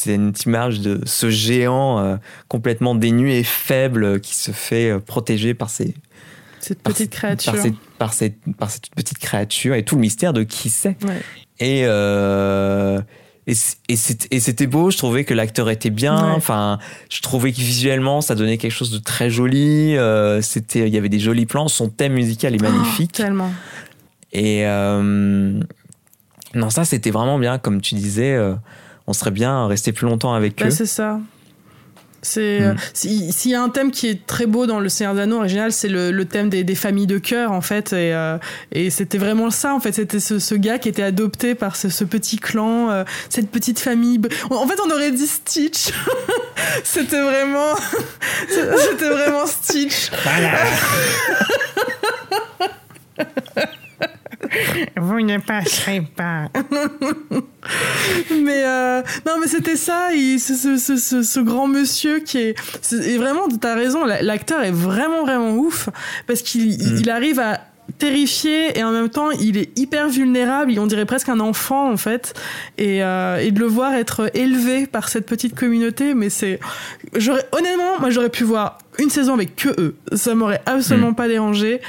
une image de ce géant complètement dénu et faible qui se fait protéger par ses Cette par petite créature. par, ces, par, cette petite créature et tout le mystère de qui c'est. Ouais. Et, euh, et, et c'était beau, je trouvais que l'acteur était bien. Ouais. Enfin, je trouvais que visuellement, ça donnait quelque chose de très joli. Euh, c'était, il y avait des jolis plans. Son thème musical est magnifique. Oh, tellement. Et euh, non, ça c'était vraiment bien, comme tu disais. on serait bien resté plus longtemps avec Bah, eux. c'est ça. C'est Mm. euh, si- s'il y a un thème qui est très beau dans le Seigneur des Anneaux original, c'est le, le thème des, des familles de cœur en fait, et, euh, et c'était vraiment ça en fait. C'était ce, ce gars qui était adopté par ce, ce petit clan, euh, cette petite famille. En en fait, on aurait dit Stitch. (laughs) c'était vraiment, (laughs) c'était vraiment Stitch. (laughs) (laughs) Vous ne passerez pas. (laughs) Mais euh, non, mais c'était ça. Il, ce, ce, ce, ce- ce grand monsieur qui est, et vraiment, t'as raison. la- L'acteur est vraiment vraiment ouf parce qu'il Mm. il arrive à terrifier et en même temps il est hyper vulnérable. On dirait presque un enfant en fait. Et, euh, et de le voir être élevé par cette petite communauté, mais c'est, j'aurais honnêtement, moi j'aurais pu voir une saison avec que eux. Ça m'aurait absolument pas dérangé.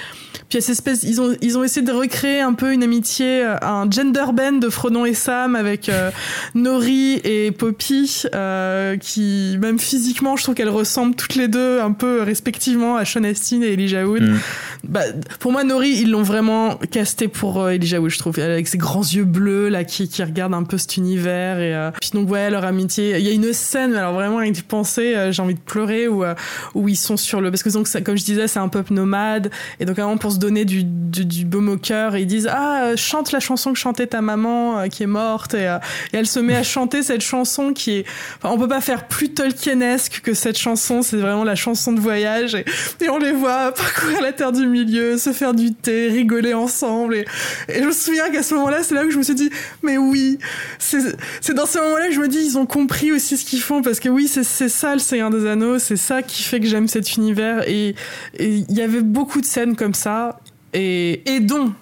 Puis a cette espèce, ils ont, ils ont essayé de recréer un peu une amitié, euh, un gender band de Frodon et Sam avec euh, (laughs) Nori et Poppy, euh, qui même physiquement, je trouve qu'elles ressemblent toutes les deux un peu respectivement à Sean Astin et Elijah Wood. Mm. Bah, pour moi, Nori, ils l'ont vraiment casté pour euh, Elijah Wood, je trouve, avec ses grands yeux bleus là qui, qui regardent un peu cet univers et euh, puis donc ouais leur amitié. Il y a une scène, alors vraiment avec penser, euh, j'ai envie de pleurer où euh, où ils sont sur le parce que donc ça, comme je disais, c'est un peuple nomade et donc moment pour se donner du, du, du baume au cœur, ils disent ah euh, chante la chanson que chantait ta maman euh, qui est morte et, et elle se met à chanter cette chanson qui est enfin, on peut pas faire plus Tolkienesque que cette chanson, c'est vraiment la chanson de voyage et, et on les voit parcourir la terre du milieu, se faire du thé, rigoler ensemble et, je me souviens qu'à ce moment-là, c'est là où je me suis dit mais oui, c'est dans ce moment-là que je me dis ils ont compris aussi ce qu'ils font parce que oui, c'est ça le Seigneur des Anneaux, c'est ça qui fait que j'aime cet univers et et il y avait beaucoup de scènes comme ça et, et dont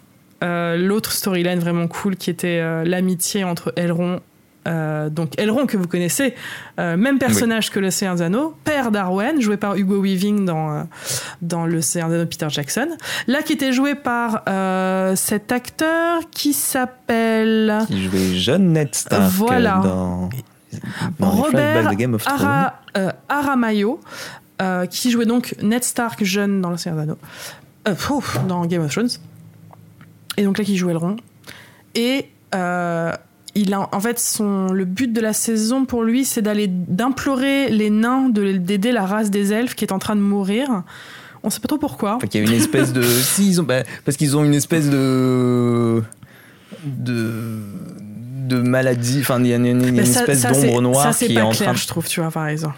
euh, l'autre storyline vraiment cool qui était euh, l'amitié entre Elrond euh, donc Elrond que vous connaissez, euh, même personnage que le Seigneur des Anneaux, père d'Arwen, joué par Hugo Weaving dans, euh, dans le Seigneur des Anneaux Peter Jackson. Là qui était joué par cet acteur qui s'appelle Qui jouait jeune Ned Stark Voilà. dans, dans les Robert flashbacks de Game of Thrones. Ara, Aramayo, qui jouait donc Ned Stark jeune dans le Seigneur des Anneaux, dans Game of Thrones. Et donc là, qui jouait Elrond. Et il a, en fait, son, le but de la saison pour lui, c'est d'aller d'implorer les nains de- d'aider la race des elfes qui est en train de mourir. On sait pas trop pourquoi. Enfin, qu'il y a une espèce de. (laughs) si, ils ont, bah, parce qu'ils ont une espèce de. de. de maladie. Enfin, il y a une, une- une Mais ça- espèce d'ombre noire ça, c'est qui pas est en clair, train je trouve, tu vois, par exemple.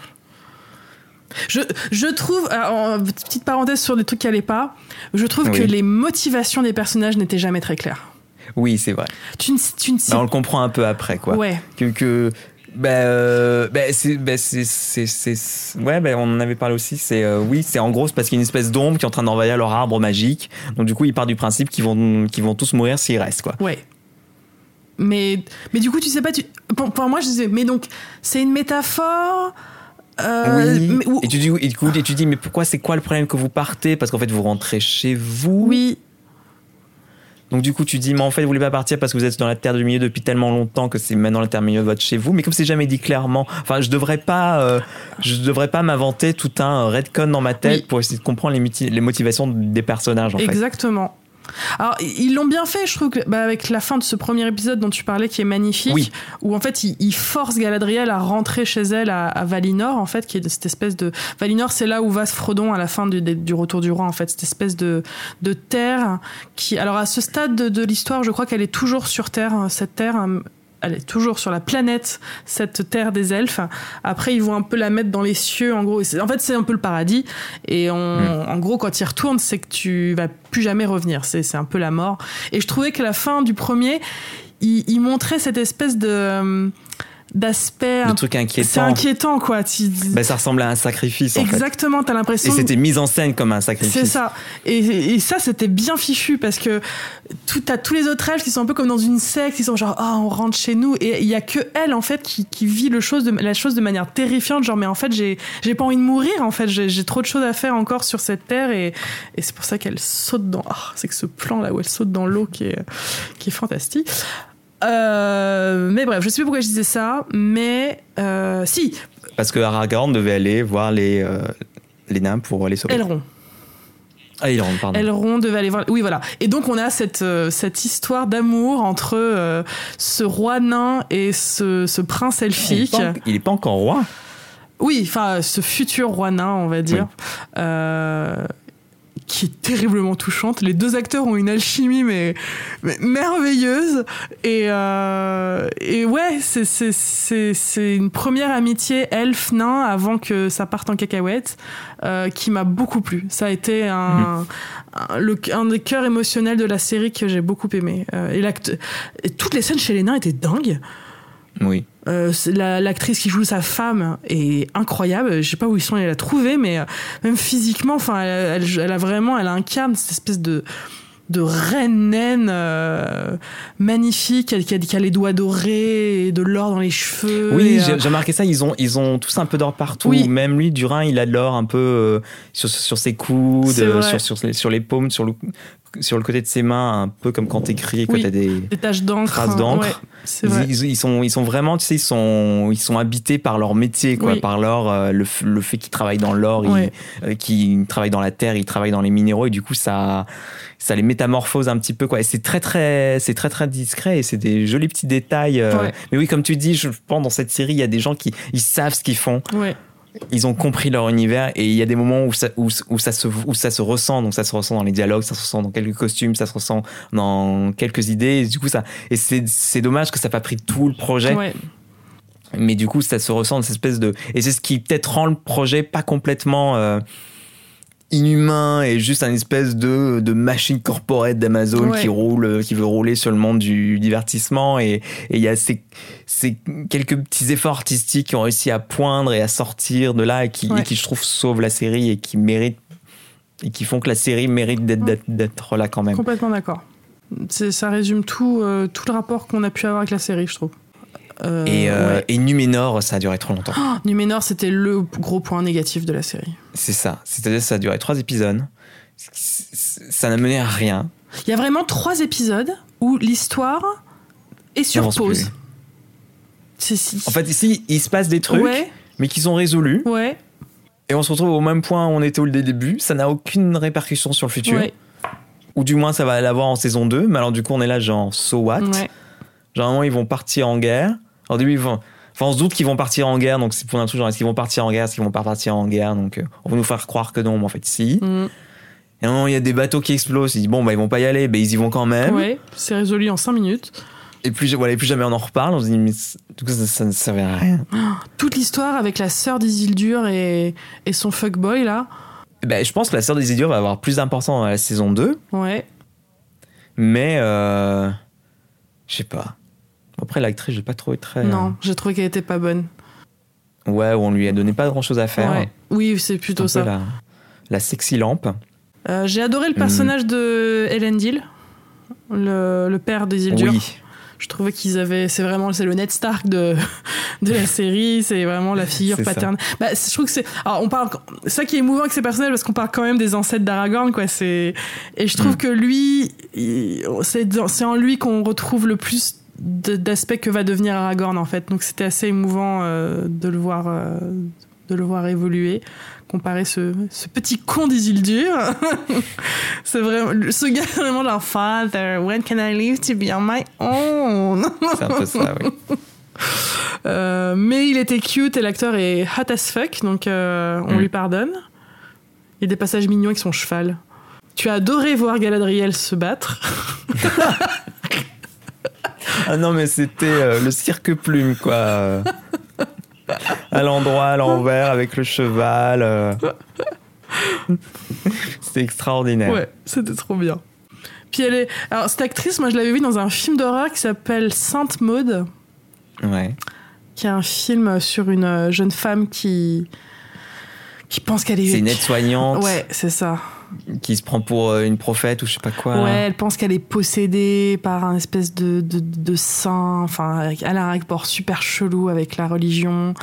Je, je trouve, alors, en- petite parenthèse sur des trucs qui allaient pas, je trouve Oui. que les motivations des personnages n'étaient jamais très claires. Oui, c'est vrai. Tu ne, tu ne sais Bah, on le comprend un peu après, quoi. Ouais. Que. que bah, euh, bah, c'est, bah, c'est, c'est, c'est- ouais, bah, on en avait parlé aussi. C'est, euh, oui, c'est en gros, c'est parce qu'il y a une espèce d'ombre qui est en train d'envahir leur arbre magique. Donc, du coup, ils partent du principe qu'ils vont, qu'ils vont tous mourir s'ils restent, quoi. Ouais. Mais, mais du coup, tu sais pas. Tu, pour, pour moi, je disais, mais donc, c'est une métaphore. euh, oui. mais- ou- Et tu dis, et, du coup, et tu dis, mais pourquoi, c'est quoi le problème que vous partez? Parce qu'en fait, vous rentrez chez vous. oui. Donc du coup, tu dis, mais en fait, vous voulez pas partir parce que vous êtes dans la terre du milieu depuis tellement longtemps que c'est maintenant la terre du milieu de votre chez vous. Mais comme c'est jamais dit clairement, enfin, je devrais pas, euh, je devrais pas m'inventer tout un redcon dans ma tête Oui. pour essayer de comprendre les, motivations des personnages. En fait. Alors, ils l'ont bien fait, je trouve, que, bah, avec la fin de ce premier épisode dont tu parlais, qui est magnifique, Oui. où en fait, ils, ils forcent Galadriel à rentrer chez elle à, à Valinor, en fait, qui est de cette espèce de. Valinor, c'est là où va Frodon à la fin du, du Retour du Roi, en fait, cette espèce de, de terre qui. Alors, à ce stade de, de l'histoire, je crois qu'elle est toujours sur Terre, hein, cette terre. Elle est toujours sur la planète, cette terre des elfes. Après, ils vont un peu la mettre dans les cieux, en gros. En fait, c'est un peu le paradis. Et on- en gros, quand ils retournent, c'est que tu vas plus jamais revenir. C'est un peu la mort. Et je trouvais que la fin du premier, il, il montrait cette espèce de euh, d'aspect. Le truc C'est inquiétant. inquiétant, quoi. Tu- Ben, ça ressemble à un sacrifice en fait. Exactement, t'as Et l'impression. c'était mis en scène comme un sacrifice. C'est ça. Et, et ça, c'était bien fichu parce que tout, t'as tous les autres elfes qui sont un peu comme dans une secte, ils sont genre, ah, on rentre chez nous. Et il y a que elle, en fait, qui, qui vit le chose de, la chose de manière terrifiante. Genre, mais en fait, j'ai, j'ai pas envie de mourir, en fait. J'ai, trop de choses à faire encore sur cette terre. Et, et c'est pour ça qu'elle saute dans. Ah, c'est que ce plan là où elle saute dans l'eau qui est, qui est fantastique. Euh, mais bref, je sais plus pourquoi je disais ça, mais euh, si, Parce que Aragorn devait aller voir les, euh, les nains pour les sauver. Elrond. Ah, rentre, pardon. Elrond devait aller voir. Oui, voilà. Et donc, on a cette, euh, cette histoire d'amour entre euh, ce roi nain et ce, ce prince elfique. il est pas encore roi? Oui, enfin, ce futur roi nain, on va dire. Euh, qui est terriblement touchante. Les deux acteurs ont une alchimie, mais, mais merveilleuse. Et, euh, et ouais, c'est- c'est- c'est c'est une première amitié elfe-nain avant que ça parte en cacahuète, euh, qui m'a beaucoup plu. Ça a été un, un, le- un des cœurs émotionnels de la série que j'ai beaucoup aimé. Euh, et toutes les scènes chez les nains étaient dingues. Oui. Euh, la- L'actrice qui joue sa femme est incroyable. Je sais pas où ils sont allés la trouver, mais euh, même physiquement, enfin, elle, elle- elle a vraiment, elle charme, cette espèce de de reine naine euh, magnifique, elle- qui a, qui a les doigts dorés et de l'or dans les cheveux. Oui, j'ai remarqué ça. Ils ont, ils ont tous un peu d'or partout. Oui. Même lui, Durin, il a de l'or un peu sur, sur ses coudes, sur, sur, les, sur les paumes, sur le, sur le côté de ses mains, un peu comme quand t'écris, quand Oui. t'as des. des taches d'encre. traces d'encre. Ouais, c'est vrai. Ils, sont, ils sont vraiment, tu sais, ils sont, ils sont habités par leur métier, quoi, Oui. par leur, euh, le, le fait qu'ils travaillent dans l'or, Ouais. euh, qu'ils travaillent dans la terre, ils travaillent dans les minéraux, et du coup, ça, ça les métamorphose un petit peu, quoi. Et c'est très, très, c'est très, très discret, et c'est des jolis petits détails. euh, Ouais. Mais oui, comme tu dis, je pense dans cette série, il y a des gens qui, ils savent ce qu'ils font, Ouais. Ils ont compris leur univers, et il y a des moments où ça, où, où ça se, où ça se ressent, donc ça se ressent dans les dialogues, ça se ressent dans quelques costumes, ça se ressent dans quelques idées, et du coup, ça, et c'est, c'est dommage que ça n'a pas pris tout le projet. Ouais. Mais du coup, ça se ressent dans cette espèce de. Et c'est ce qui peut-être rend le projet pas complètement euh, inhumain et juste un espèce de, de machine corporate d'Amazon Ouais. qui roule, qui veut rouler sur le monde du divertissement. Et il y a ces, ces quelques petits efforts artistiques qui ont réussi à poindre et à sortir de là et qui, Ouais. et qui je trouve, sauvent la série et qui méritent. Et qui font que la série mérite d'être, là quand même. Complètement d'accord. Ça résume tout, euh, tout le rapport qu'on a pu avoir avec la série, je trouve. Euh, Et, euh, ouais. et Numénor, ça a duré trop longtemps. Numénor, c'était le gros point négatif de la série. C'est ça. C'est-à-dire que ça a duré trois épisodes. Ça n'a mené à rien. Il y a vraiment trois épisodes où l'histoire est sur pause. En fait, ici, il se passe des trucs, ouais, mais qui sont résolus. ouais, Et on se retrouve au même point où on était au début. Ça n'a aucune répercussion sur le futur. ouais, Ou du moins, ça va l'avoir en saison 2. Mais alors, du coup, on est là, genre, so what? Généralement, ils vont partir en guerre. Au début, ils vont. Enfin, on se doute qu'ils vont partir en guerre, donc c'est pour un truc genre est-ce qu'ils vont partir en guerre, est-ce qu'ils vont pas partir en guerre, donc euh, on va nous faire croire que non, mais en fait si. Mm. Et moment, il y a des bateaux qui explosent, ils disent bon bah ils vont pas y aller, mais ils y vont quand même. Ouais, c'est résolu en 5 minutes. Et plus voilà, et plus jamais on en reparle, on se dit mais c- du coup ça, ça ne servait à rien. (gasps) Toute l'histoire avec la sœur d'Isildur et, et son fuckboy là. Ben, je pense que la sœur d'Isildur va avoir plus d'importance dans la saison 2, Ouais. mais euh, je sais pas. Après l'actrice, j'ai pas trouvé très Non, j'ai trouvé qu'elle était pas bonne. Ouais, où on lui a donné pas grand chose à faire. Ouais. Oui, c'est plutôt ça. La, la sexy lampe. Euh, j'ai adoré le personnage de Elendil, le, le père d'Isildur. Oui. Je trouvais qu'ils avaient, c'est vraiment, c'est le Ned Stark de, (laughs) de la série, c'est vraiment la figure paternelle. Bah, je trouve que c'est, alors on parle, ça qui est émouvant avec ces personnages parce qu'on parle quand même des ancêtres d'Aragorn, quoi. C'est, et je trouve Mm. que lui, c'est en lui qu'on retrouve le plus d'aspects que va devenir Aragorn en fait. Donc c'était assez émouvant euh, de le voir, euh, de le voir évoluer. Comparer ce, ce petit con d'Isildur. (laughs) c'est vraiment, ce gars est vraiment genre Father, when can I live to be on my own? (laughs) C'est un peu ça, oui. (laughs) Euh, mais il était cute et l'acteur est hot as fuck, donc on Mm. lui pardonne. Il y a des passages mignons avec son cheval. Tu as adoré voir Galadriel se battre. Ah non, mais c'était euh, le cirque plume, quoi. À l'endroit, à l'envers, avec le cheval. euh. C'était extraordinaire. Ouais, c'était trop bien. Puis elle est. Alors, cette actrice, moi, je l'avais vue dans un film d'horreur qui s'appelle Sainte Maude, Ouais. qui est un film sur une euh, jeune femme qui. qui pense qu'elle est. C'est une aide-soignante Ouais, c'est ça. Qui se prend pour euh, une prophète ou je sais pas quoi. Ouais, elle pense qu'elle est possédée par un espèce de, de, de saint. Enfin, elle a un rapport super chelou avec la religion.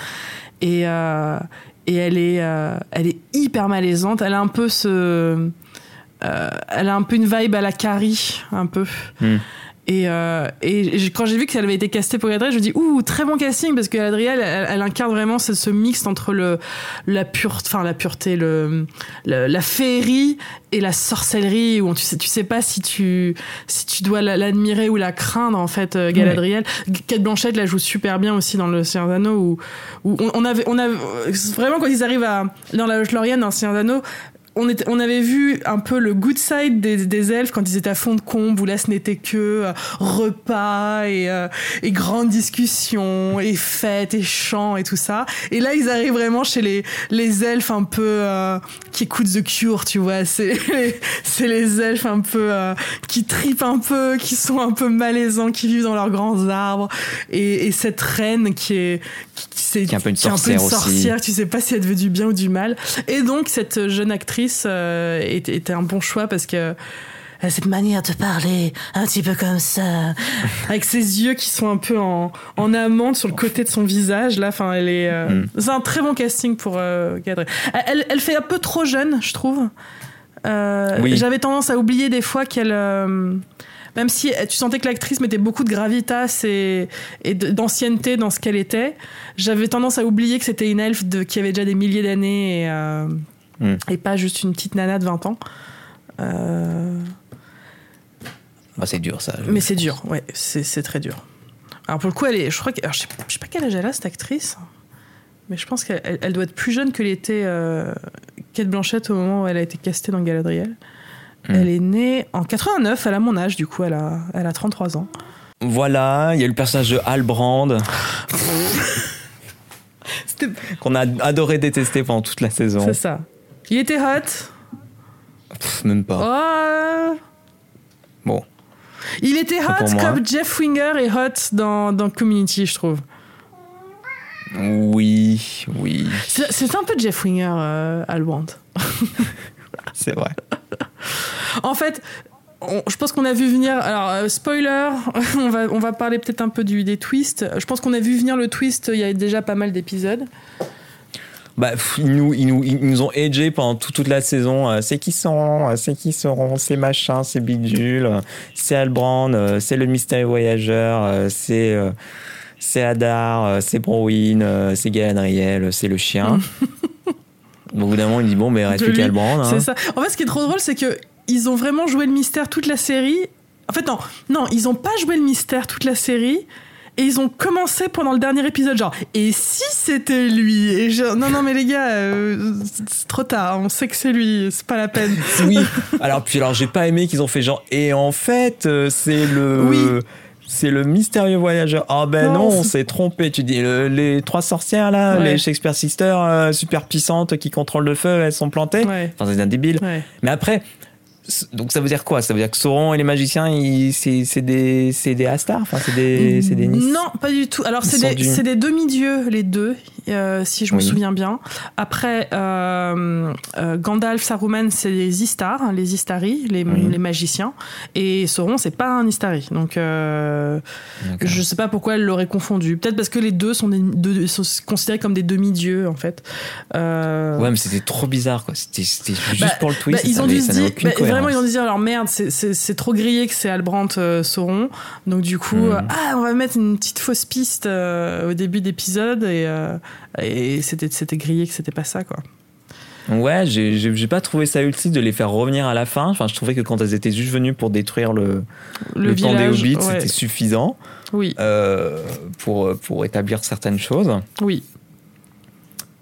Et, euh, et elle, est, euh, elle est hyper malaisante. Elle a un peu ce. euh, elle a un peu une vibe à la Carrie, un peu. Hmm. Et, euh, et quand j'ai vu qu'elle avait été castée pour Galadriel, je me dis ouh très bon casting parce que Galadriel, elle, elle incarne vraiment ce, ce mix entre le la pure, enfin la pureté, le, le- la féerie et la sorcellerie où tu sais tu sais pas si tu si tu dois la- l'admirer ou la craindre en fait euh, Galadriel. Kate Blanchett la joue super bien aussi dans le Seigneur des Anneaux où, où on, on avait on avait vraiment quand ils arrivent à dans la Lorienne dans le Seigneur des Anneaux on, était, on avait vu un peu le good side des, des elfes quand ils étaient à fond de combe, où là ce n'était que euh, repas et, euh, et grandes discussions et fêtes et chants et tout ça. Et là ils arrivent vraiment chez les, les elfes un peu euh, qui écoutent The Cure, tu vois. C'est (laughs) les, elfes un peu qui tripent un peu, qui sont un peu malaisants, qui vivent dans leurs grands arbres. Et, et cette reine qui est qui, qui- c'est- Qui est un peu une sorcière aussi. sorcière, tu sais pas si elle veut du bien ou du mal. Et donc cette jeune actrice euh, était, était un bon choix parce que a cette manière de parler un petit peu comme ça, (laughs) avec ses yeux qui sont un peu en, en amande sur le côté de son visage. Là, enfin, elle est. euh, Mm. C'est un très bon casting pour euh, Galadriel. Elle, elle fait un peu trop jeune, je trouve. Euh, Oui. J'avais tendance à oublier des fois qu'elle. euh, même si tu sentais que l'actrice mettait beaucoup de gravitas et, et d'ancienneté dans ce qu'elle était, j'avais tendance à oublier que c'était une elfe de, qui avait déjà des milliers d'années et, Mm. et pas juste une petite nana de 20 ans. Euh, Bah, c'est dur ça. mais c'est dur, ouais, c'est c'est très dur. Alors pour le coup, elle est, je crois que, alors, je sais, je sais pas quel âge elle a cette actrice, mais je pense qu'elle elle- elle doit être plus jeune que l'était euh, Kate Blanchett au moment où elle a été castée dans Galadriel. Hmm. Elle est née en 89, elle a mon âge, du coup, elle a, elle a 33 ans. Voilà, il y a le personnage de Halbrand (laughs) qu'on a adoré détester pendant toute la saison. C'est ça. Il était hot. Pff, même pas. Oh. Bon. Il était hot comme Jeff Winger est hot dans, dans Community, je trouve. Oui, oui, C'est c'est un peu Jeff Winger, euh, Alwand. (laughs) c'est vrai. En fait, on- je pense qu'on a vu venir. Alors, euh, spoiler, (laughs) on va, on va parler peut-être un peu du, des twists. Je pense qu'on a vu venir le twist il y a déjà pas mal d'épisodes. Bah, pff, ils, nous, ils, nous, ils nous ont edgé pendant tout- toute la saison. Euh, c'est qui sont, euh, c'est qui seront, c'est machin, c'est bidule, euh, c'est Albrand, c'est le mystérieux voyageur, c'est c'est Hadar, c'est Browin, c'est Galadriel, c'est le chien. (laughs) Au bout d'un moment, il dit bon, mais reste plus qu'Albrand. hein. C'est ça. En fait, ce qui est trop drôle, c'est que ils ont vraiment joué le mystère toute la série. En fait, non, non, ils ont pas joué le mystère toute la série. Et ils ont commencé pendant le dernier épisode, genre, et si c'était lui? Et je- Non, non, mais les gars, euh, c'est trop tard, on sait que c'est lui, c'est pas la peine. (laughs) Oui. Alors puis alors j'ai pas aimé qu'ils ont fait genre et en fait euh, c'est le Oui. c'est le mystérieux voyageur. Ah ben Non, non, on s'est trompé. Tu dis le- les trois sorcières là, Ouais. les Shakespeare Sisters euh, super puissantes qui contrôlent le feu, elles sont plantées. Ouais. Enfin c'est un débile. Ouais. Mais après donc ça veut dire quoi? Ça veut dire que Sauron et les magiciens, c'est c'est des c'est des Astars, enfin c'est des c'est des Nis. Non, pas du tout. Alors, c'est des, du- c'est des demi-dieux, les deux, euh, si je me souviens bien. Après, euh, euh, Gandalf, Saruman, c'est les Istars, les Istari, les, les magiciens. Et Sauron, c'est pas un Istari. Donc, euh, je sais pas pourquoi elle l'aurait confondu. Peut-être parce que les deux sont, des, deux- sont considérés comme des demi-dieux, en fait. Euh, Ouais, mais c'était trop bizarre quoi. C'était juste Bah, pour le twist. bah, ils ça ont dû se dire, cohérence. ils ont dire, alors merde, c'est- trop grillé que c'est Albrand euh, Sauron. Donc du coup, Mhm. euh, ah, on va mettre une petite fausse piste euh, au début d'épisode et, et c'était grillé que c'était pas ça quoi. Ouais, j'ai pas trouvé ça utile de les faire revenir à la fin. Enfin, je trouvais que quand elles étaient juste venues pour détruire le, le, camp des village, hobbits, ouais. c'était suffisant Oui, euh, pour, pour établir certaines choses. oui,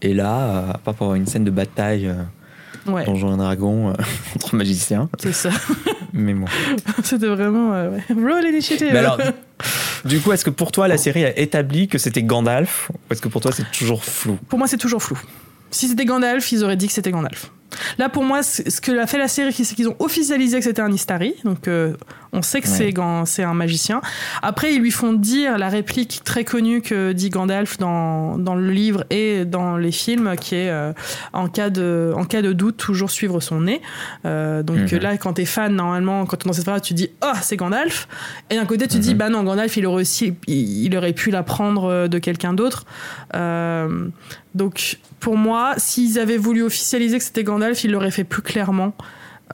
Et là, à part pour une scène de bataille ouais, Donjons et Dragons euh, (laughs) entre magiciens. c'est ça. (laughs) Mais bon. c'était vraiment euh, ouais. roll initiative. Mais alors, (laughs) Du coup, est-ce que pour toi, la série a établi que c'était Gandalf ou est-ce que pour toi, c'est toujours flou? Pour moi, c'est toujours flou. Si c'était Gandalf, ils auraient dit que c'était Gandalf. Là, pour moi, ce que a fait la série, c'est qu'ils ont officialisé que c'était un Istari. Donc, euh, on sait que Ouais. c'est un magicien. Après, ils lui font dire la réplique très connue que dit Gandalf dans, dans le livre et dans les films, qui est euh, en, cas de, en cas de doute, toujours suivre son nez. Euh, donc Mhm. là, quand t'es fan, normalement, quand on dans cette phrase, tu dis Oh, c'est Gandalf. Et d'un côté, tu dis Bah non, Gandalf, il aurait, aussi, il, il aurait pu l'apprendre euh, de quelqu'un d'autre. Euh, donc, pour moi, s'ils avaient voulu officialiser que c'était Gandalf, ils l'auraient fait plus clairement.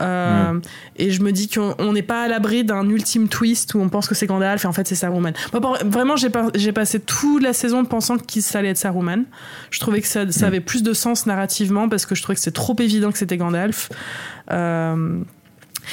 Euh, Et je me dis qu'on on n'est pas à l'abri d'un ultime twist où on pense que c'est Gandalf et en fait c'est Saruman. Moi, vraiment, j'ai pas- j'ai passé toute la saison pensant que ça allait être Saruman. Je trouvais que ça, ça avait plus de sens narrativement parce que je trouvais que c'était trop évident que c'était Gandalf. Euh,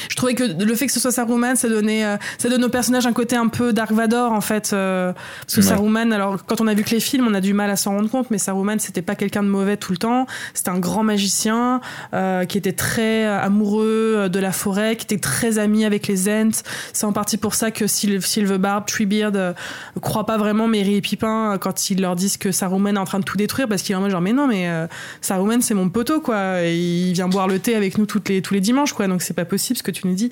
je trouvais que le fait que ce soit Saruman, ça donnait, euh, ça donne au personnage un côté un peu Dark Vador en fait. euh, parce que Ouais. Saruman, alors quand on a vu que les films, on a du mal à s'en rendre compte, mais Saruman, c'était pas quelqu'un de mauvais tout le temps. C'était un grand magicien euh, qui était très euh, amoureux de la forêt, qui était très ami avec les Ents. C'est en partie pour ça que Silverbarb, Treebeard croient pas vraiment Merry et Pipin quand ils leur disent que Saruman est en train de tout détruire parce qu'il est en mode genre mais non mais euh, Saruman c'est mon poteau quoi. Et il vient boire le thé avec nous toutes les, tous les dimanches quoi. Donc c'est pas possible ce que tu nous dis.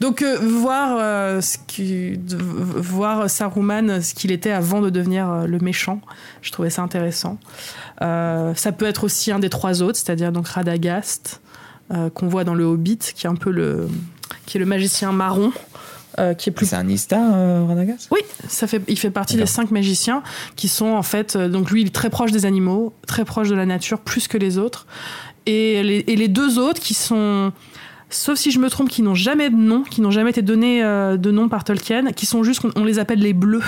Donc euh, voir euh, ce qui, de- voir Saruman ce qu'il était avant de devenir euh, le méchant, je trouvais ça intéressant. Ça peut être aussi un des trois autres, c'est-à-dire donc Radagast qu'on voit dans le Hobbit, qui est un peu le qui est le magicien marron. euh, qui est plus C'est un Ista, euh, Radagast? Oui, ça fait, il fait partie des cinq magiciens qui sont en fait, euh, donc lui il est très proche des animaux, très proche de la nature, plus que les autres. Et les, et les deux autres qui sont, sauf si je me trompe, qui n'ont jamais de nom, qui n'ont jamais été donnés euh, de nom par Tolkien, qui sont juste, on, les appelle les bleus,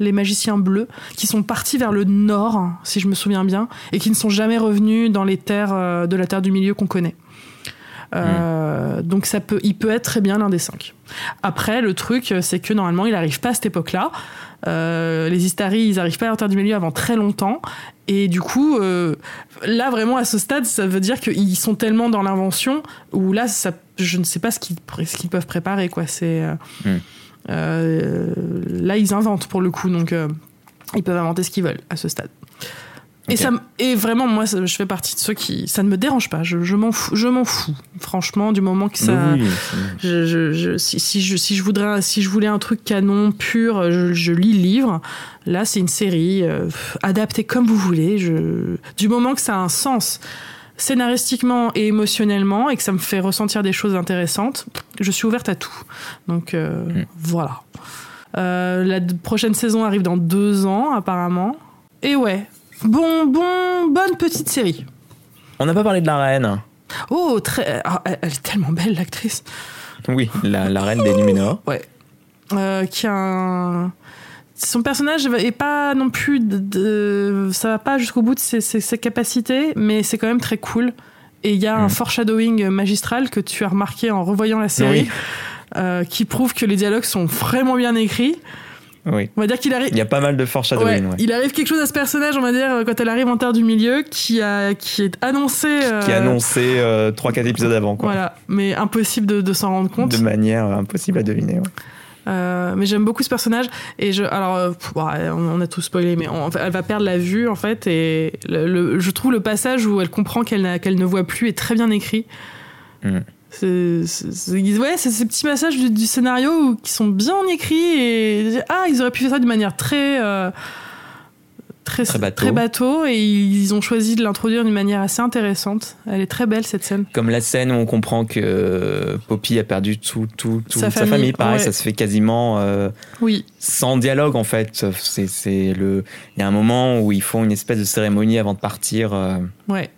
les magiciens bleus, qui sont partis vers le nord, si je me souviens bien, et qui ne sont jamais revenus dans les terres euh, de la Terre du Milieu qu'on connaît. Euh, Donc ça peut, il peut être très bien l'un des cinq. Après, le truc, c'est que normalement, il n'arrive pas à cette époque-là. Euh, les Istari, ils n'arrivent pas à Terre du Milieu avant très longtemps. Et du coup, euh, là, vraiment, à ce stade, ça veut dire qu'ils sont tellement dans l'invention où là, ça, je ne sais pas ce qu'ils, peuvent préparer. Quoi. C'est, Hmm. là, ils inventent pour le coup. Donc, ils peuvent inventer ce qu'ils veulent à ce stade. Et, ça, et vraiment, moi, ça- je fais partie de ceux qui. Ça ne me dérange pas. Je, je m'en fous, je m'en fous. Franchement, du moment que ça. Oui, Je, je- je- si, si je, si, je voudrais, si je voulais un truc canon, pur, je, je lis le livre. Là, c'est une série euh, adaptée comme vous voulez. Je, du moment que ça a un sens scénaristiquement et émotionnellement et que ça me fait ressentir des choses intéressantes, je suis ouverte à tout. Donc euh, Mm. voilà. Euh, la prochaine saison arrive dans deux ans, apparemment. Et ouais. Bon, bon, bonne petite série. On n'a pas parlé de la reine. Oh, très. ah, elle est tellement belle, l'actrice. Oui, la, la reine des Numénor. Ouais. Euh, qui a un... Son personnage est pas non plus de, de- ça va pas jusqu'au bout de ses, ses- ses capacités, mais c'est quand même très cool. Et il y a un Mm. foreshadowing magistral que tu as remarqué en revoyant la série, Oui. euh, qui prouve que les dialogues sont vraiment bien écrits. Oui. On va dire qu'il arrive. Il y a pas mal de Ouais, foreshadowing. ouais. Il arrive quelque chose à ce personnage, on va dire, quand elle arrive en Terre du Milieu, qui, a, qui est annoncé. euh, Qui a annoncé euh, 3-4 épisodes avant, quoi. Voilà, mais impossible de, de s'en rendre compte. De manière euh, impossible à deviner. ouais. Euh, mais j'aime beaucoup ce personnage et je alors euh, pff, ouais, on, a tout spoilé mais on- elle va perdre la vue en fait et le, le- je trouve le passage où elle comprend qu'elle qu'elle ne voit plus est très bien écrit Mm. C'est c'est- c'est- ouais c'est ces petits passages du, du scénario qui sont bien écrits et ah ils auraient pu faire ça de manière très euh, très Très bateau. bateau, et ils ont choisi de l'introduire d'une manière assez intéressante elle est très belle cette scène Comme la scène où on comprend que euh, Poppy a perdu tout, tout, tout- Sa sa, famille, pareil, ouais. ça se fait quasiment euh, oui sans dialogue en fait. C'est, c'est le, il y a un moment où ils font une espèce de cérémonie avant de partir, ouais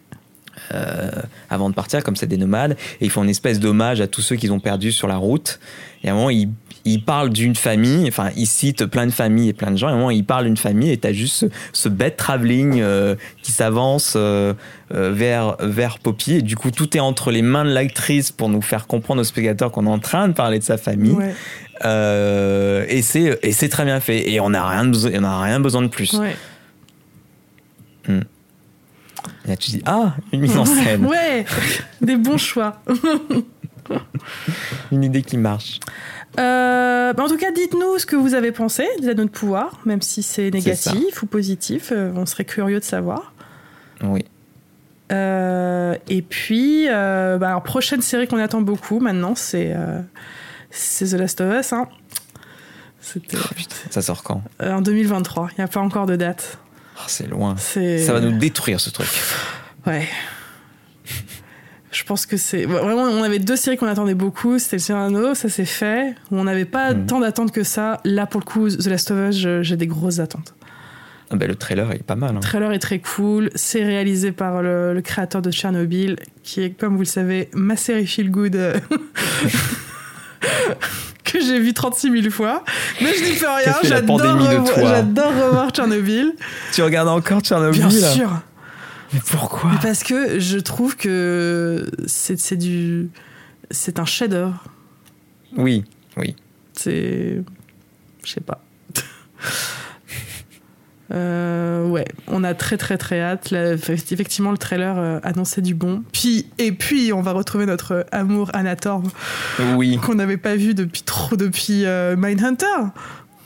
euh, avant de partir, comme c'est des nomades, et ils font une espèce d'hommage à tous ceux qu'ils ont perdus sur la route. Et à un moment, ils, ils parlent d'une famille, enfin, ils citent plein de familles et plein de gens. Et à un moment, ils parlent d'une famille, et t'as juste ce, ce bête travelling euh, qui s'avance euh, vers vers Poppy. Et du coup, tout est entre les mains de l'actrice pour nous faire comprendre aux spectateurs qu'on est en train de parler de sa famille. ouais, Euh, et c'est et c'est très bien fait. Et on n'a rien, on rien besoin de plus. ouais. Et là, tu dis ah, une mise en scène. (laughs) Ouais, des bons choix. (laughs) Une idée qui marche. Euh, bah, en tout cas, dites-nous ce que vous avez pensé des anneaux de pouvoir, même si c'est négatif ou positif. euh, on serait curieux de savoir. Oui. Euh, et puis, bah, alors, prochaine série qu'on attend beaucoup maintenant, c'est The Last of Us. Hein. C'était Ça sort quand? En 2023. Il n'y a pas encore de date. Oh, C'est loin. C'est Ça va nous détruire ce truc. Ouais. Je pense que c'est vraiment. On avait deux séries qu'on attendait beaucoup. C'était le Anneaux, ça s'est fait. On n'avait pas Mhm. tant d'attentes que ça. Là, pour le coup, The Last of Us, j'ai des grosses attentes. Ah bah, le trailer est pas mal. hein. Le trailer est très cool. C'est réalisé par le, le créateur de Tchernobyl, qui est, comme vous le savez, ma série feel good. (laughs) (laughs) que j'ai vu 36 000 fois. Mais je n'y peux rien. J'adore de revoir- Tchernobyl. Tu regardes encore Tchernobyl Bien sûr. Mais pourquoi Mais parce que je trouve que c'est c'est du. C'est un chef-d'œuvre. Oui, oui. C'est. Je sais pas. (laughs) Euh, ouais, on a très très très hâte. Là, effectivement, le trailer euh, annonçait du bon. Puis et puis, on va retrouver notre amour Anatorm Oui. qu'on n'avait pas vu depuis trop depuis euh, Mindhunter.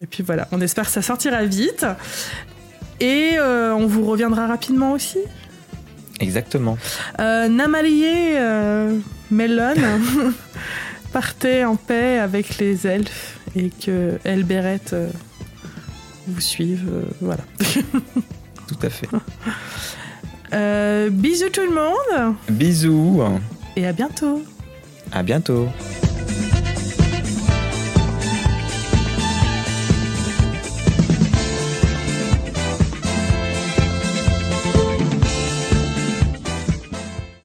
Et puis voilà, on espère que ça sortira vite. Et euh, on vous reviendra rapidement aussi. Exactement. Euh, Namalier euh, Mellon (laughs) partait en paix avec les elfes et que Elberet euh, vous suive. euh, voilà. (laughs) Tout à fait. Euh, bisous tout le monde Bisous. et à bientôt. À bientôt.